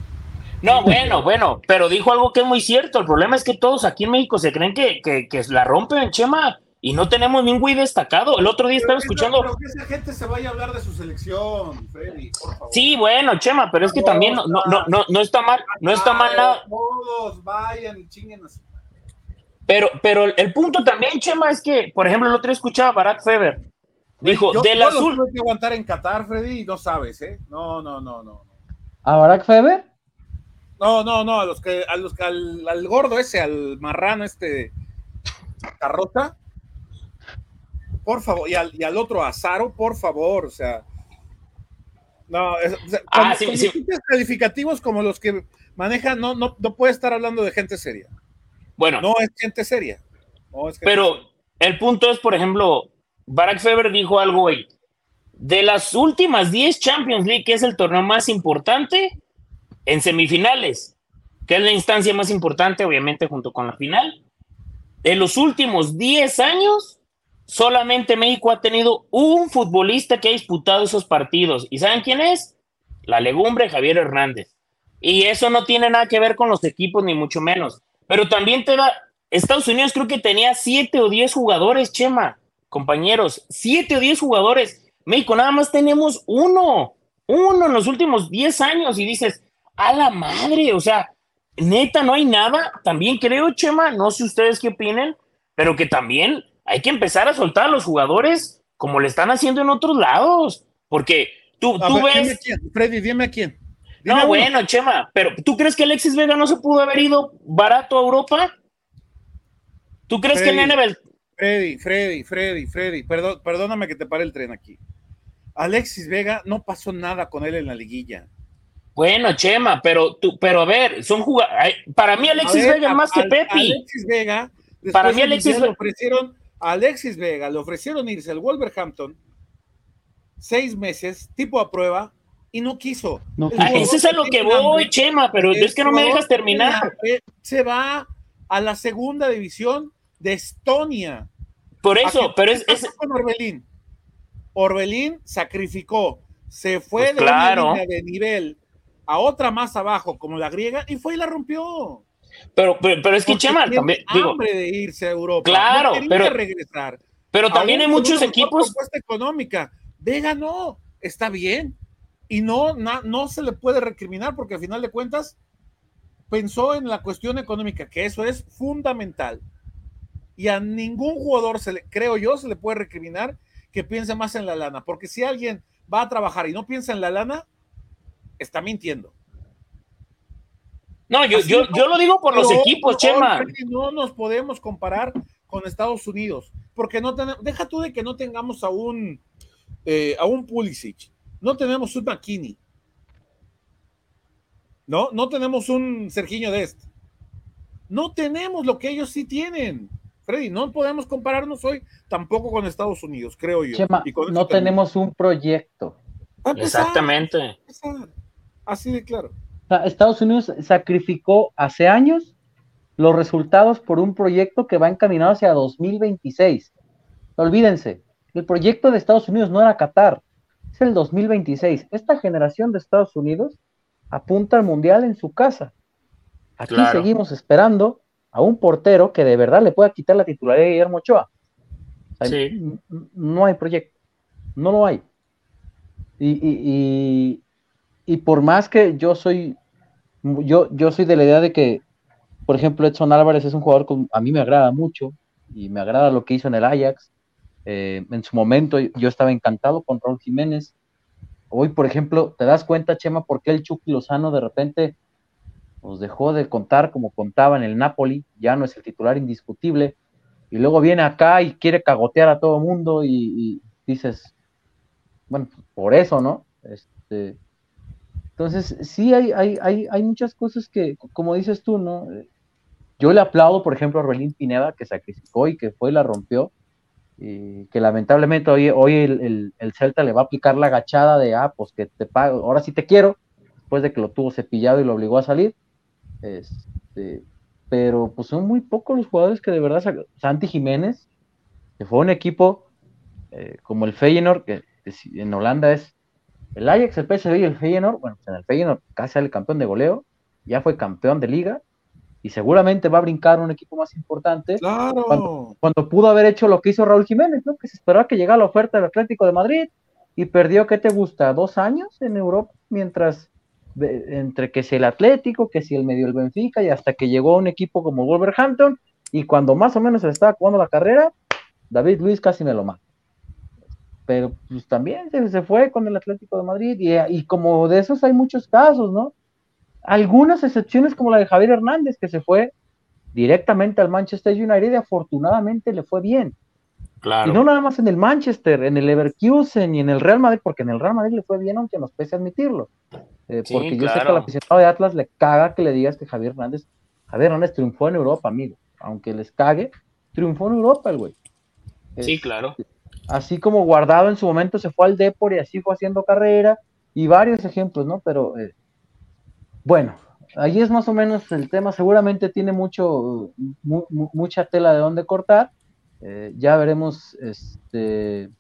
no, bueno, bueno, pero dijo algo que es muy cierto. El problema es que todos aquí en México se creen que, que, que la rompen, Chema y no tenemos ningún güey destacado. El otro día pero estaba escuchando. Pero que esa gente se vaya a hablar de su selección, Freddy, por favor. Sí, bueno, Chema, pero es que también no, no, no, no, no está mal, no está mal nada. Todos vayan y chinguen así. Pero, pero el punto también, Chema, es que, por ejemplo, el otro día escuchaba a Barack Feber. Dijo, yo, de la azul. Tuve que aguantar en Qatar, Freddy, y no sabes, ¿eh? No, no, no, no. ¿A Barack Feber? No, no, no, a los que, a los que al, al gordo ese, al marrano este, carrota por favor, y al, y al otro Azaro, por favor, o sea. No, es, o sea, ah, sí, sí. calificativos como los que manejan, no, no, no puede estar hablando de gente seria. Bueno. No es gente seria. No es gente pero seria. el punto es, por ejemplo, Barack Feber dijo algo hoy. De las últimas 10 Champions League, que es el torneo más importante, en semifinales, que es la instancia más importante, obviamente, junto con la final, en los últimos 10 años, solamente México ha tenido un futbolista que ha disputado esos partidos. ¿Y saben quién es? La legumbre Javier Hernández. Y eso no tiene nada que ver con los equipos, ni mucho menos. Pero también te da, Estados Unidos creo que tenía siete o diez jugadores, Chema, compañeros, siete o diez jugadores. México nada más tenemos uno, uno en los últimos diez años y dices, a la madre, o sea, neta, no hay nada. También creo, Chema, no sé ustedes qué opinen, pero que también hay que empezar a soltar a los jugadores como le están haciendo en otros lados, porque tú, tú ves... Freddy, dime a quién. no, bueno, Chema, pero ¿tú crees que Alexis Vega no se pudo haber ido barato a Europa? ¿Tú crees que Nene Freddy, Freddy, Freddy, Freddy, perdón, perdóname que te pare el tren aquí. Alexis Vega no pasó nada con él en la liguilla. Bueno, Chema, pero tú, pero a ver, son jugadores. Para mí, Alexis Vega es más que Pepi. Alexis Vega, para mí, Alexis le ofrecieron a Alexis Vega, le ofrecieron irse al Wolverhampton seis meses, tipo a prueba, y no quiso. No, ah, ese es a lo que voy, Chema, pero es que no me dejas terminar. Se va a la segunda división de Estonia. Por eso, pero es, con Orbelín. Orbelín sacrificó, se fue pues de una línea de nivel a otra más abajo, como la griega, y fue y la rompió. Pero, pero, es que Chema también hambre de irse a Europa. Claro, pero regresar. Pero también hay muchos equipos. Económica. Vega no, está bien. Y no, no se le puede recriminar porque al final de cuentas pensó en la cuestión económica, que eso es fundamental. Y a ningún jugador, se le, creo yo, se le puede recriminar que piense más en la lana, porque si alguien va a trabajar y no piensa en la lana, está mintiendo. No, yo, yo, yo, lo digo por los equipos, Chema. No nos podemos comparar con Estados Unidos, porque no tenemos, deja tú de que no tengamos a un, eh, a un Pulisic, no tenemos un McKinney, no, no tenemos un Sergiño Dest, no tenemos lo que ellos sí tienen. Freddy, no podemos compararnos hoy tampoco con Estados Unidos, creo yo. Chema, no tenemos un proyecto. Exactamente. Así de claro. Estados Unidos sacrificó hace años los resultados por un proyecto que va encaminado hacia 2026. Olvídense, el proyecto de Estados Unidos no era Qatar, es el 2026. Esta generación de Estados Unidos apunta al Mundial en su casa. Aquí seguimos esperando a un portero que de verdad le pueda quitar la titularidad de Guillermo Ochoa. No hay proyecto, no lo hay. y, y por más que yo soy, yo, yo soy de la idea de que, por ejemplo, Edson Álvarez es un jugador que a mí me agrada mucho y me agrada lo que hizo en el Ajax. Eh, en su momento yo estaba encantado con Raúl Jiménez. Hoy, por ejemplo, te das cuenta, Chema, por qué el Chucky Lozano de repente nos dejó de contar como contaba en el Napoli, ya no es el titular indiscutible, y luego viene acá y quiere cagotear a todo el mundo y, dices, bueno, por eso, ¿no? Este, entonces, sí hay, hay, hay, hay muchas cosas que, como dices tú, ¿no? Yo le aplaudo, por ejemplo, a Orbelín Pineda, que sacrificó y que fue y la rompió, y que lamentablemente hoy, hoy el, Celta le va a aplicar la agachada de, ah, pues que te pago, ahora sí te quiero, después de que lo tuvo cepillado y lo obligó a salir. Este, pero pues son muy pocos los jugadores que de verdad, Santi Jiménez, que fue un equipo eh, como el Feyenoord, que en Holanda es el Ajax, el PSV y el Feyenoord, bueno, pues en el Feyenoord casi sale campeón de goleo, ya fue campeón de liga y seguramente va a brincar un equipo más importante. Claro. Cuando, pudo haber hecho lo que hizo Raúl Jiménez, ¿no? Que se esperaba que llegara la oferta del Atlético de Madrid y perdió, ¿qué te gusta? Dos años en Europa, mientras entre que si el Atlético, que si el medio el Benfica y hasta que llegó un equipo como Wolverhampton y cuando más o menos se estaba jugando la carrera, David Luis casi me lo mata pero pues también se, fue con el Atlético de Madrid y, como de esos hay muchos casos, ¿no? Algunas excepciones como la de Javier Hernández que se fue directamente al Manchester United y afortunadamente le fue bien. Claro. Y no nada más en el Manchester, en el Leverkusen y en el Real Madrid, porque en el Real Madrid le fue bien, aunque nos pese admitirlo. Eh, porque yo sé que al aficionado de Atlas le caga que le digas que Javier Hernández, Javier Hernández triunfó en Europa, amigo. Aunque les cague, triunfó en Europa el güey. Sí, claro así como Guardado en su momento se fue al Depor y así fue haciendo carrera, y varios ejemplos, ¿no? Pero eh, bueno, ahí es más o menos el tema, seguramente tiene mucho, mucha tela de dónde cortar, eh, ya veremos, este,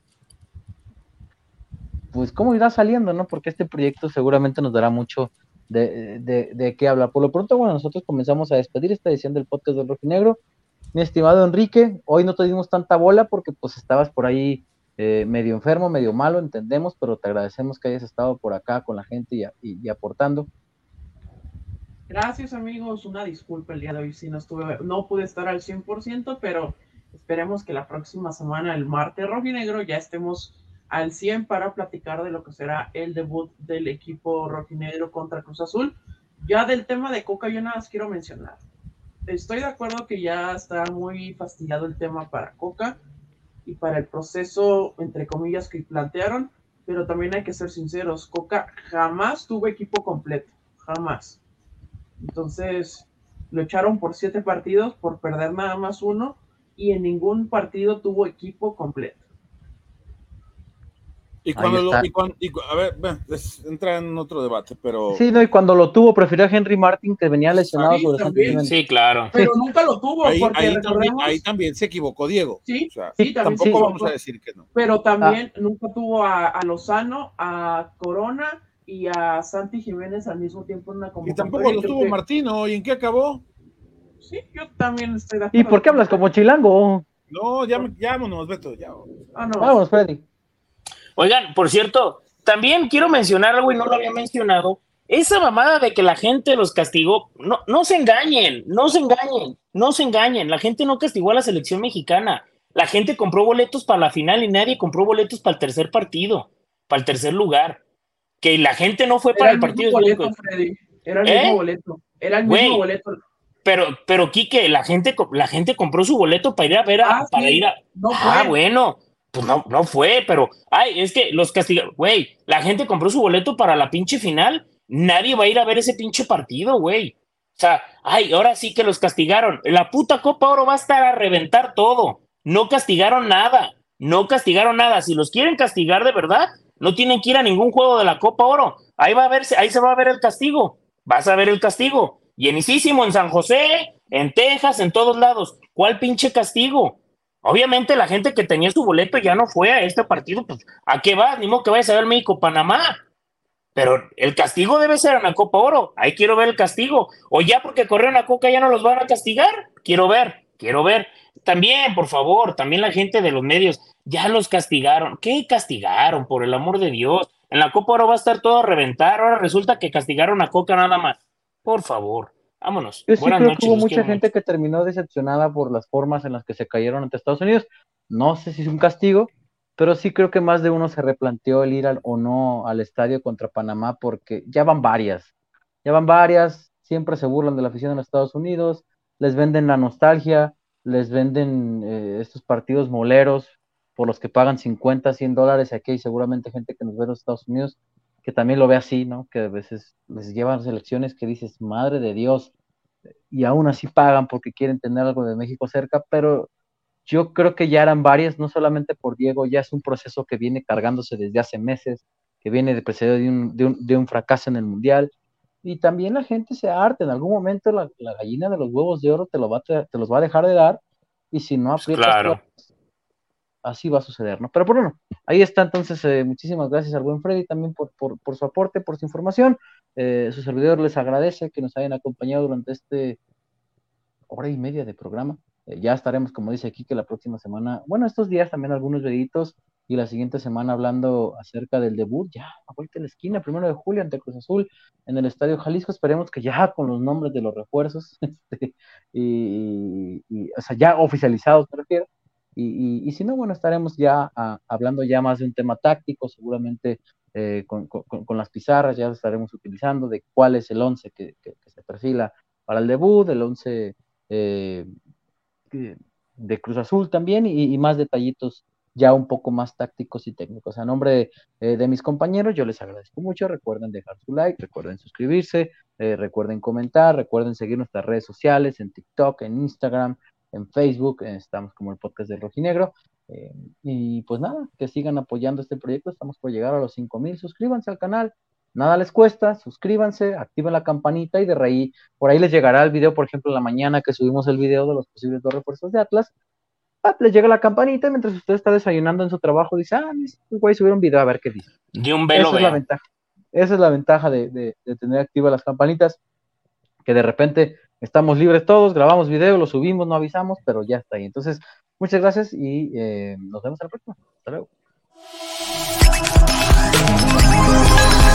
pues cómo irá saliendo, ¿no? Porque este proyecto seguramente nos dará mucho de, de, qué hablar. Por lo pronto, bueno, nosotros comenzamos a despedir esta edición del podcast del Rojinegro. Mi estimado Enrique, hoy no te dimos tanta bola porque pues estabas por ahí eh, medio enfermo, medio malo, entendemos, pero te agradecemos que hayas estado por acá con la gente y, y, aportando. Gracias amigos, una disculpa el día de hoy si no estuve, no pude estar al 100%, pero esperemos que la próxima semana, el martes rojinegro, ya estemos al 100 para platicar de lo que será el debut del equipo rojinegro contra Cruz Azul. Ya del tema de Coca, yo nada más quiero mencionar. Estoy de acuerdo que ya está muy fastidiado el tema para Coca y para el proceso, entre comillas, que plantearon, pero también hay que ser sinceros, Coca jamás tuvo equipo completo, jamás. Entonces, lo echaron por siete partidos por perder nada más uno y en ningún partido tuvo equipo completo. Y cuando lo, y a ver, entra en otro debate, pero. Sí, no, y cuando lo tuvo, prefirió a Henry Martin, que venía lesionado Sí, claro. Pero nunca lo tuvo. Ahí, ahí, también, se equivocó Diego. Sí, sí tampoco vamos a decir que no. Pero también ah. nunca tuvo a, a, Lozano, a Corona y a Santi Jiménez al mismo tiempo en una convocatoria. Y tampoco lo tuvo Martino, ¿y en qué acabó? Sí, yo también estoy de acuerdo. ¿Y por qué hablas como chilango? No, ya, vámonos, Beto, ya. Ah, no. Vámonos, Freddy. Oigan, por cierto, también quiero mencionar algo y no lo había mencionado. Esa mamada de que la gente los castigó, no, no se engañen, no se engañen, no se engañen. La gente no castigó a la selección mexicana. La gente compró boletos para la final y nadie compró boletos para el tercer partido, para el tercer lugar. Que la gente no fue para el, partido. Boleto, Era el mismo ¿Eh? boleto. Era el mismo boleto. Pero, pero Quique, la gente, la gente compró su boleto para ir a ver a, ah, para ir a. ah, bueno. Pues no, no fue, pero, ay, es que los castigaron, güey, la gente compró su boleto para la pinche final, nadie va a ir a ver ese pinche partido, güey. O sea, ay, ahora sí que los castigaron. La puta Copa Oro va a estar a reventar todo. No castigaron nada, no castigaron nada. Si los quieren castigar de verdad, no tienen que ir a ningún juego de la Copa Oro. Ahí va a verse, ahí se va a ver el castigo. Vas a ver el castigo. Llenísimo en San José, en Texas, en todos lados. ¿Cuál pinche castigo? Obviamente la gente que tenía su boleto ya no fue a este partido, pues ¿a qué va? Ni modo que vayas a ver México-Panamá. Pero el castigo debe ser en la Copa Oro. Ahí quiero ver el castigo. O ya porque corrieron a Coca ya no los van a castigar. Quiero ver, quiero ver. También, por favor, también la gente de los medios, ya los castigaron. ¿Qué castigaron? Por el amor de Dios. En la Copa Oro va a estar todo a reventar. Ahora resulta que castigaron a Coca nada más. Por favor. Vámonos. Yo sí creo que hubo mucha gente que terminó decepcionada por las formas en las que se cayeron ante Estados Unidos. No sé si es un castigo, pero sí creo que más de uno se replanteó el ir al, o no al estadio contra Panamá porque ya van varias. Ya van varias, siempre se burlan de la afición los Estados Unidos, les venden la nostalgia, les venden eh, estos partidos moleros por los que pagan 50, 100 dólares. Aquí hay seguramente gente que nos ve en los Estados Unidos que también lo ve así, ¿no? Que a veces les llevan selecciones que dices, madre de Dios, y aún así pagan porque quieren tener algo de México cerca, pero yo creo que ya eran varias, no solamente por Diego, ya es un proceso que viene cargándose desde hace meses, que viene de preceder de un, de un, fracaso en el Mundial, y también la gente se harta, en algún momento la, gallina de los huevos de oro te, lo va, te, los va a dejar de dar, y si no aprietas, claro así va a suceder, ¿no? Pero bueno, ahí está entonces, eh, muchísimas gracias al buen Freddy también por, por, su aporte, por su información. Eh, su servidor les agradece que nos hayan acompañado durante este hora y media de programa. Eh, ya estaremos, como dice aquí, que la próxima semana, bueno, estos días también algunos deditos y la siguiente semana hablando acerca del debut, ya a vuelta de la esquina, primero de julio ante Cruz Azul en el Estadio Jalisco, esperemos que ya con los nombres de los refuerzos, este, y, y, o sea, ya oficializados me refiero, y, si no, bueno, estaremos ya ah, hablando ya más de un tema táctico, seguramente eh, con, las pizarras ya estaremos utilizando de cuál es el 11 que, se perfila para el debut, el 11 eh, de Cruz Azul también y, más detallitos ya un poco más tácticos y técnicos. A nombre eh, de mis compañeros, yo les agradezco mucho. Recuerden dejar su like, recuerden suscribirse, recuerden comentar, recuerden seguir nuestras redes sociales en TikTok, en Instagram, en Facebook, eh, estamos como el podcast del Rojinegro. Eh, y pues nada, que sigan apoyando este proyecto, estamos por llegar a los 5000, suscríbanse al canal, nada les cuesta, suscríbanse, activen la campanita y de ahí, por ahí les llegará el video, por ejemplo, en la mañana que subimos el video de los posibles dos refuerzos de Atlas, ah, les llega la campanita y mientras usted está desayunando en su trabajo, dice, ah, voy a subir un video a ver qué dice. De un velo, Esa es la ventaja. esa es la ventaja de, tener activas las campanitas, que de repente estamos libres todos, grabamos video, lo subimos, no avisamos, pero ya está ahí. Entonces, muchas gracias y eh, nos vemos a la próxima. Hasta luego.